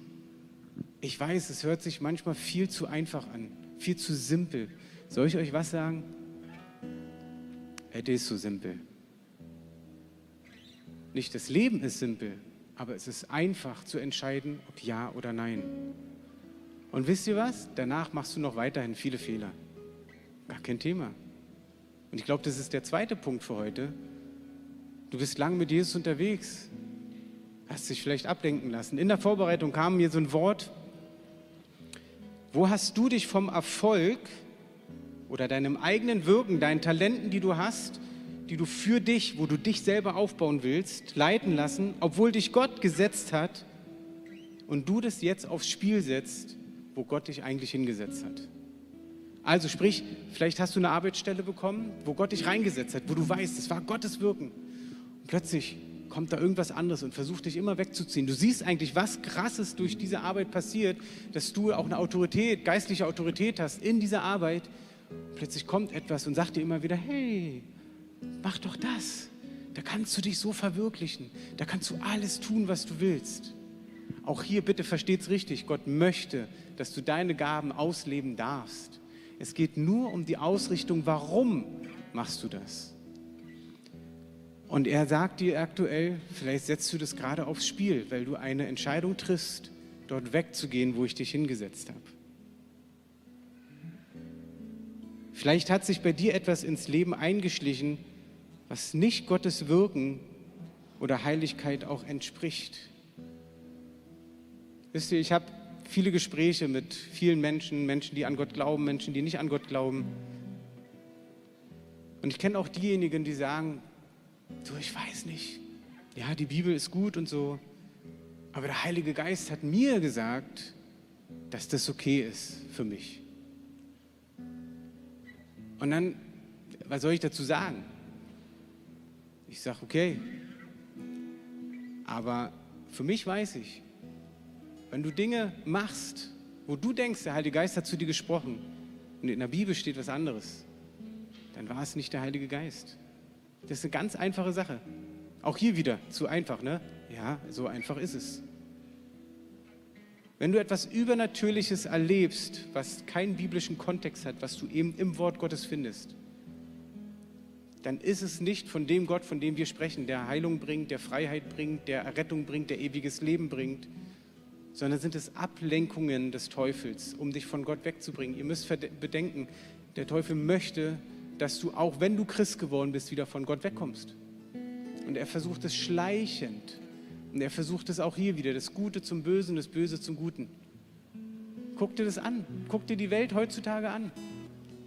A: Ich weiß, es hört sich manchmal viel zu einfach an, viel zu simpel. Soll ich euch was sagen? Es ist so simpel. Nicht das Leben ist simpel, aber es ist einfach zu entscheiden, ob ja oder nein. Und wisst ihr was? Danach machst du noch weiterhin viele Fehler. Gar kein Thema. Und ich glaube, das ist der zweite Punkt für heute. Du bist lang mit Jesus unterwegs, hast dich vielleicht ablenken lassen. In der Vorbereitung kam mir so ein Wort. Wo hast du dich vom Erfolg oder deinem eigenen Wirken, deinen Talenten, die du hast, die du für dich, wo du dich selber aufbauen willst, leiten lassen, obwohl dich Gott gesetzt hat und du das jetzt aufs Spiel setzt, wo Gott dich eigentlich hingesetzt hat. Also sprich, vielleicht hast du eine Arbeitsstelle bekommen, wo Gott dich reingesetzt hat, wo du weißt, es war Gottes Wirken. Und plötzlich kommt da irgendwas anderes und versucht dich immer wegzuziehen. Du siehst eigentlich, was krasses durch diese Arbeit passiert, dass du auch eine Autorität, geistliche Autorität hast in dieser Arbeit, Plötzlich kommt etwas und sagt dir immer wieder, hey, mach doch das. Da kannst du dich so verwirklichen. Da kannst du alles tun, was du willst. Auch hier bitte versteht's richtig. Gott möchte, dass du deine Gaben ausleben darfst. Es geht nur um die Ausrichtung, warum machst du das? Und er sagt dir aktuell, vielleicht setzt du das gerade aufs Spiel, weil du eine Entscheidung triffst, dort wegzugehen, wo ich dich hingesetzt habe. Vielleicht hat sich bei dir etwas ins Leben eingeschlichen, was nicht Gottes Wirken oder Heiligkeit auch entspricht. Wisst ihr, ich habe viele Gespräche mit vielen Menschen, Menschen, die an Gott glauben, Menschen, die nicht an Gott glauben. Und ich kenne auch diejenigen, die sagen, so, ich weiß nicht, ja, die Bibel ist gut und so, aber der Heilige Geist hat mir gesagt, dass das okay ist für mich. Und dann, was soll ich dazu sagen? Ich sage, okay. Aber für mich weiß ich, wenn du Dinge machst, wo du denkst, der Heilige Geist hat zu dir gesprochen und in der Bibel steht was anderes, dann war es nicht der Heilige Geist. Das ist eine ganz einfache Sache. Auch hier wieder zu einfach, ne? Ja, so einfach ist es. Wenn du etwas Übernatürliches erlebst, was keinen biblischen Kontext hat, was du eben im Wort Gottes findest, dann ist es nicht von dem Gott, von dem wir sprechen, der Heilung bringt, der Freiheit bringt, der Errettung bringt, der ewiges Leben bringt, sondern sind es Ablenkungen des Teufels, um dich von Gott wegzubringen. Ihr müsst bedenken, der Teufel möchte, dass du, auch wenn du Christ geworden bist, wieder von Gott wegkommst. Und er versucht es schleichend und er versucht es auch hier wieder, das Gute zum Bösen, das Böse zum Guten. Guck dir das an. Guck dir die Welt heutzutage an.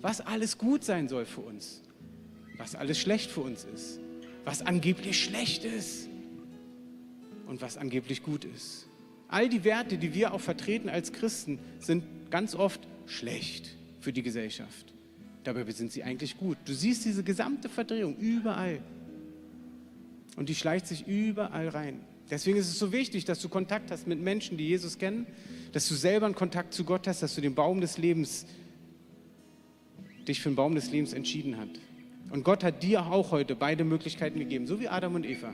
A: Was alles gut sein soll für uns. Was alles schlecht für uns ist. Was angeblich schlecht ist. Und was angeblich gut ist. All die Werte, die wir auch vertreten als Christen, sind ganz oft schlecht für die Gesellschaft. Dabei sind sie eigentlich gut. Du siehst diese gesamte Verdrehung überall. Und die schleicht sich überall rein. Deswegen ist es so wichtig, dass du Kontakt hast mit Menschen, die Jesus kennen, dass du selber einen Kontakt zu Gott hast, dass du den Baum des Lebens, dich für den Baum des Lebens entschieden hast. Und Gott hat dir auch heute beide Möglichkeiten gegeben, so wie Adam und Eva.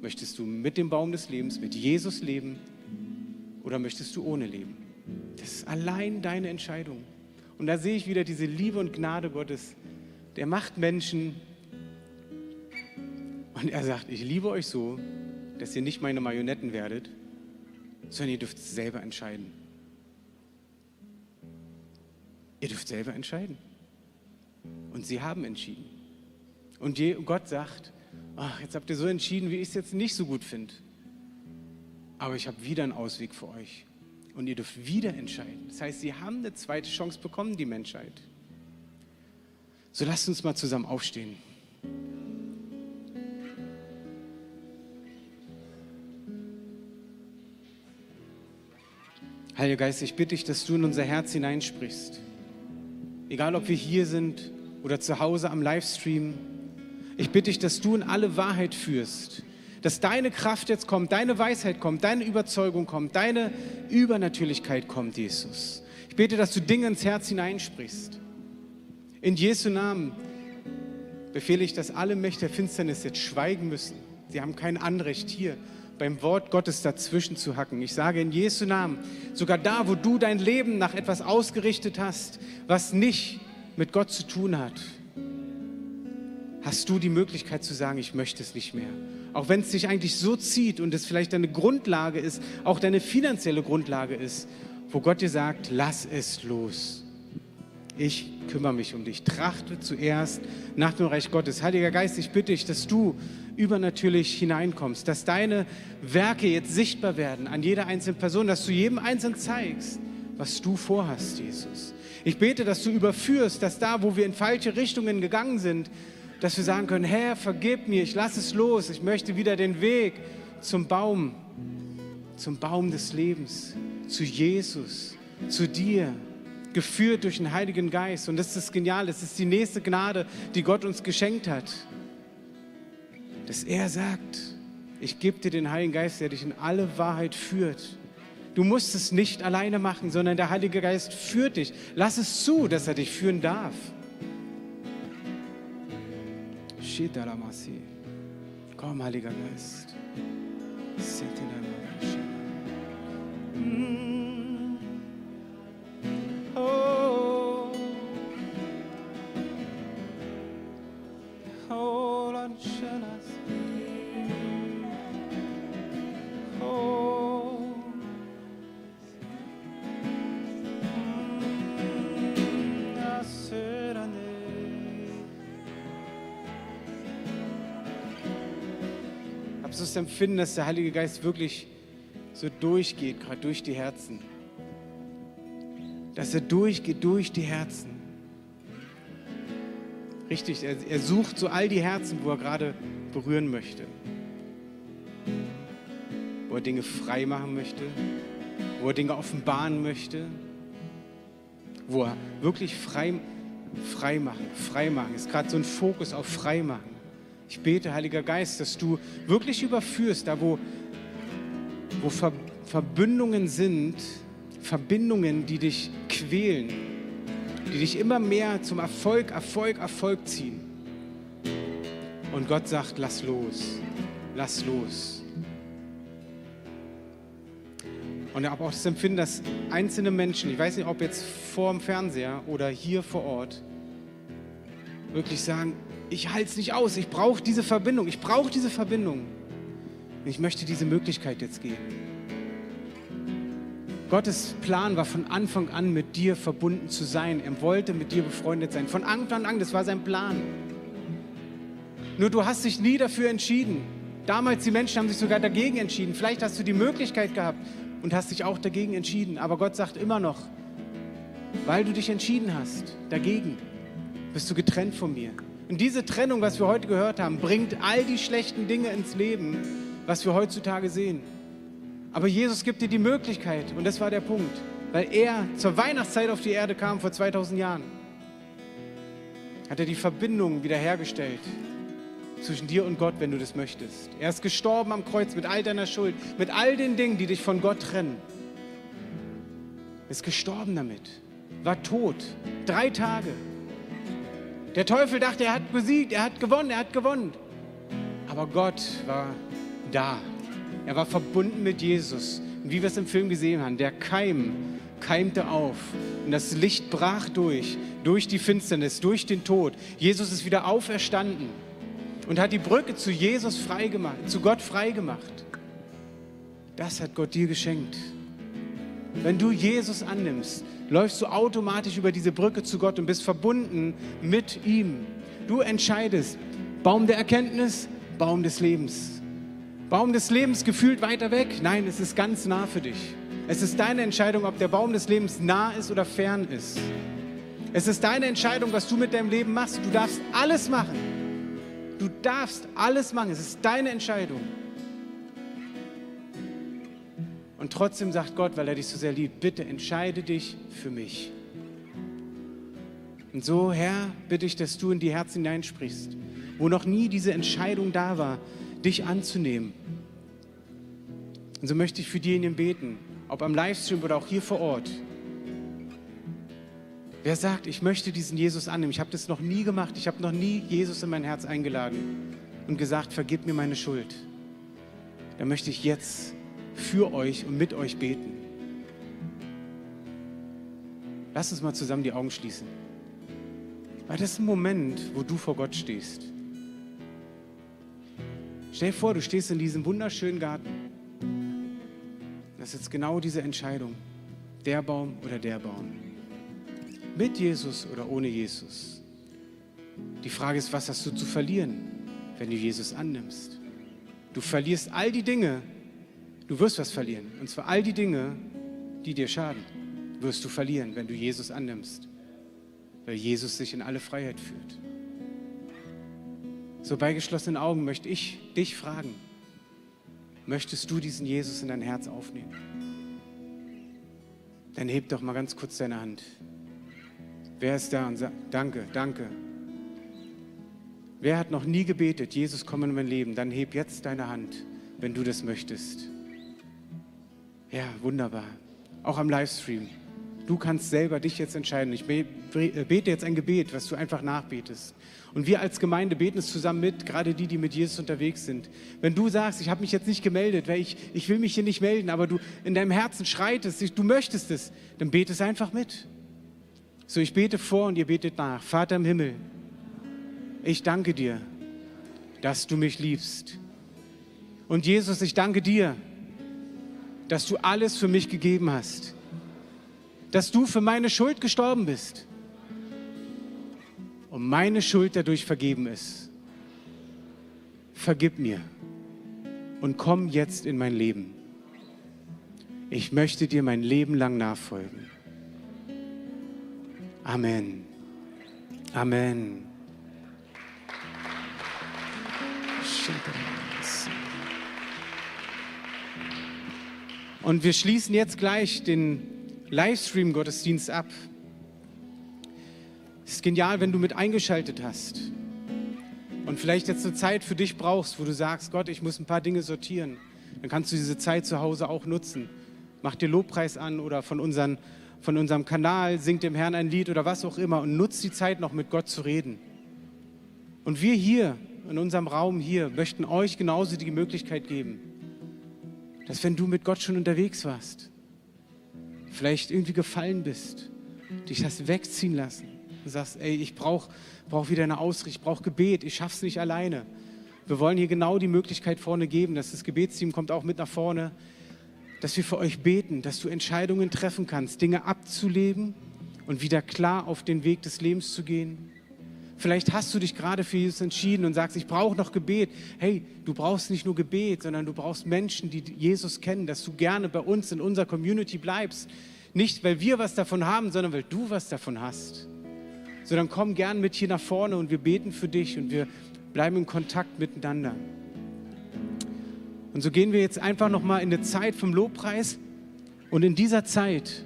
A: Möchtest du mit dem Baum des Lebens, mit Jesus leben oder möchtest du ohne leben? Das ist allein deine Entscheidung. Und da sehe ich wieder diese Liebe und Gnade Gottes. Der macht Menschen und er sagt, ich liebe euch so, dass ihr nicht meine Marionetten werdet, sondern ihr dürft selber entscheiden. Ihr dürft selber entscheiden. Und sie haben entschieden. Und Gott sagt, ach, jetzt habt ihr so entschieden, wie ich es jetzt nicht so gut finde. Aber ich habe wieder einen Ausweg für euch. Und ihr dürft wieder entscheiden. Das heißt, sie haben eine zweite Chance bekommen, die Menschheit. So lasst uns mal zusammen aufstehen. Heiliger Geist, ich bitte dich, dass du in unser Herz hineinsprichst. Egal, ob wir hier sind oder zu Hause am Livestream. Ich bitte dich, dass du in alle Wahrheit führst. Dass deine Kraft jetzt kommt, deine Weisheit kommt, deine Überzeugung kommt, deine Übernatürlichkeit kommt, Jesus. Ich bete, dass du Dinge ins Herz hineinsprichst. In Jesu Namen befehle ich, dass alle Mächte der Finsternis jetzt schweigen müssen. Sie haben kein Anrecht hier beim Wort Gottes dazwischen zu hacken. Ich sage in Jesu Namen, sogar da, wo du dein Leben nach etwas ausgerichtet hast, was nicht mit Gott zu tun hat, hast du die Möglichkeit zu sagen, ich möchte es nicht mehr. Auch wenn es dich eigentlich so zieht und es vielleicht deine Grundlage ist, auch deine finanzielle Grundlage ist, wo Gott dir sagt, lass es los ich kümmere mich um dich. Trachte zuerst nach dem Reich Gottes. Heiliger Geist, ich bitte dich, dass du übernatürlich hineinkommst, dass deine Werke jetzt sichtbar werden an jeder einzelnen Person, dass du jedem Einzelnen zeigst, was du vorhast, Jesus. Ich bete, dass du überführst, dass da, wo wir in falsche Richtungen gegangen sind, dass wir sagen können, Herr, vergib mir, ich lasse es los, ich möchte wieder den Weg zum Baum, zum Baum des Lebens, zu Jesus, zu dir geführt durch den Heiligen Geist. Und das ist genial, das ist die nächste Gnade, die Gott uns geschenkt hat. Dass er sagt, ich gebe dir den Heiligen Geist, der dich in alle Wahrheit führt. Du musst es nicht alleine machen, sondern der Heilige Geist führt dich. Lass es zu, dass er dich führen darf. Komm, Heiliger Geist. Sit Empfinden, dass der Heilige Geist wirklich so durchgeht, gerade durch die Herzen. Dass er durchgeht durch die Herzen. Richtig, er, er sucht so all die Herzen, wo er gerade berühren möchte. Wo er Dinge frei machen möchte, wo er Dinge offenbaren möchte, wo er wirklich frei, frei machen, frei machen. Ist gerade so ein Fokus auf frei machen. Ich bete, Heiliger Geist, dass du wirklich überführst, da wo, wo Ver Verbindungen sind, Verbindungen, die dich quälen, die dich immer mehr zum Erfolg, Erfolg, Erfolg ziehen. Und Gott sagt, lass los, lass los. Und ich habe auch das Empfinden, dass einzelne Menschen, ich weiß nicht, ob jetzt vor dem Fernseher oder hier vor Ort, wirklich sagen, ich halte es nicht aus, ich brauche diese Verbindung, ich brauche diese Verbindung. Ich möchte diese Möglichkeit jetzt geben. Gottes Plan war von Anfang an mit dir verbunden zu sein. Er wollte mit dir befreundet sein. Von Anfang an, das war sein Plan. Nur du hast dich nie dafür entschieden. Damals die Menschen haben sich sogar dagegen entschieden. Vielleicht hast du die Möglichkeit gehabt und hast dich auch dagegen entschieden. Aber Gott sagt immer noch, weil du dich entschieden hast, dagegen, bist du getrennt von mir. Und diese Trennung, was wir heute gehört haben, bringt all die schlechten Dinge ins Leben, was wir heutzutage sehen. Aber Jesus gibt dir die Möglichkeit, und das war der Punkt, weil er zur Weihnachtszeit auf die Erde kam vor 2000 Jahren, hat er die Verbindung wiederhergestellt zwischen dir und Gott, wenn du das möchtest. Er ist gestorben am Kreuz mit all deiner Schuld, mit all den Dingen, die dich von Gott trennen. Er ist gestorben damit, war tot, drei Tage. Der Teufel dachte, er hat besiegt, er hat gewonnen, er hat gewonnen. Aber Gott war da. Er war verbunden mit Jesus. Und wie wir es im Film gesehen haben, der Keim keimte auf. Und das Licht brach durch, durch die Finsternis, durch den Tod. Jesus ist wieder auferstanden und hat die Brücke zu Jesus freigemacht, zu Gott freigemacht. Das hat Gott dir geschenkt. Wenn du Jesus annimmst, läufst du automatisch über diese Brücke zu Gott und bist verbunden mit ihm. Du entscheidest, Baum der Erkenntnis, Baum des Lebens. Baum des Lebens gefühlt weiter weg? Nein, es ist ganz nah für dich. Es ist deine Entscheidung, ob der Baum des Lebens nah ist oder fern ist. Es ist deine Entscheidung, was du mit deinem Leben machst. Du darfst alles machen. Du darfst alles machen. Es ist deine Entscheidung. Und trotzdem sagt Gott, weil er dich so sehr liebt, bitte entscheide dich für mich. Und so, Herr, bitte ich, dass du in die Herzen hineinsprichst, wo noch nie diese Entscheidung da war, dich anzunehmen. Und so möchte ich für diejenigen beten, ob am Livestream oder auch hier vor Ort. Wer sagt, ich möchte diesen Jesus annehmen? Ich habe das noch nie gemacht. Ich habe noch nie Jesus in mein Herz eingeladen und gesagt, vergib mir meine Schuld. Dann möchte ich jetzt für euch und mit euch beten. Lass uns mal zusammen die Augen schließen. Weil das ist ein Moment, wo du vor Gott stehst. Stell dir vor, du stehst in diesem wunderschönen Garten. Das ist jetzt genau diese Entscheidung. Der Baum oder der Baum. Mit Jesus oder ohne Jesus. Die Frage ist, was hast du zu verlieren, wenn du Jesus annimmst? Du verlierst all die Dinge, du wirst was verlieren. Und zwar all die Dinge, die dir schaden, wirst du verlieren, wenn du Jesus annimmst. Weil Jesus sich in alle Freiheit führt. So bei geschlossenen Augen möchte ich dich fragen, möchtest du diesen Jesus in dein Herz aufnehmen? Dann heb doch mal ganz kurz deine Hand. Wer ist da und sagt, danke, danke. Wer hat noch nie gebetet, Jesus, komm in mein Leben? Dann heb jetzt deine Hand, wenn du das möchtest. Ja, wunderbar. Auch am Livestream. Du kannst selber dich jetzt entscheiden. Ich bete jetzt ein Gebet, was du einfach nachbetest. Und wir als Gemeinde beten es zusammen mit, gerade die, die mit Jesus unterwegs sind. Wenn du sagst, ich habe mich jetzt nicht gemeldet, weil ich, ich will mich hier nicht melden, aber du in deinem Herzen schreitest, du möchtest es, dann bete es einfach mit. So, ich bete vor und ihr betet nach. Vater im Himmel, ich danke dir, dass du mich liebst. Und Jesus, ich danke dir, dass du alles für mich gegeben hast dass du für meine Schuld gestorben bist und meine Schuld dadurch vergeben ist. Vergib mir und komm jetzt in mein Leben. Ich möchte dir mein Leben lang nachfolgen. Amen. Amen. Und wir schließen jetzt gleich den Livestream-Gottesdienst ab. Es ist genial, wenn du mit eingeschaltet hast und vielleicht jetzt eine Zeit für dich brauchst, wo du sagst, Gott, ich muss ein paar Dinge sortieren. Dann kannst du diese Zeit zu Hause auch nutzen. Mach dir Lobpreis an oder von, unseren, von unserem Kanal, sing dem Herrn ein Lied oder was auch immer und nutz die Zeit noch mit Gott zu reden. Und wir hier in unserem Raum hier möchten euch genauso die Möglichkeit geben, dass wenn du mit Gott schon unterwegs warst, vielleicht irgendwie gefallen bist, dich hast wegziehen lassen und sagst, ey, ich brauche brauch wieder eine Ausrichtung, ich brauche Gebet, ich schaff's nicht alleine. Wir wollen hier genau die Möglichkeit vorne geben, dass das Gebetsteam kommt auch mit nach vorne, dass wir für euch beten, dass du Entscheidungen treffen kannst, Dinge abzuleben und wieder klar auf den Weg des Lebens zu gehen. Vielleicht hast du dich gerade für Jesus entschieden und sagst, ich brauche noch Gebet. Hey, du brauchst nicht nur Gebet, sondern du brauchst Menschen, die Jesus kennen, dass du gerne bei uns in unserer Community bleibst. Nicht, weil wir was davon haben, sondern weil du was davon hast. Sondern komm gern mit hier nach vorne und wir beten für dich und wir bleiben in Kontakt miteinander. Und so gehen wir jetzt einfach nochmal in eine Zeit vom Lobpreis. Und in dieser Zeit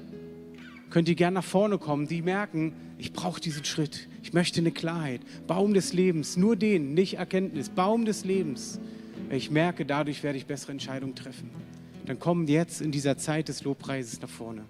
A: könnt ihr gern nach vorne kommen, die merken, ich brauche diesen Schritt. Ich möchte eine Klarheit. Baum des Lebens, nur den, nicht Erkenntnis. Baum des Lebens. Ich merke, dadurch werde ich bessere Entscheidungen treffen. Dann kommen jetzt in dieser Zeit des Lobpreises nach vorne.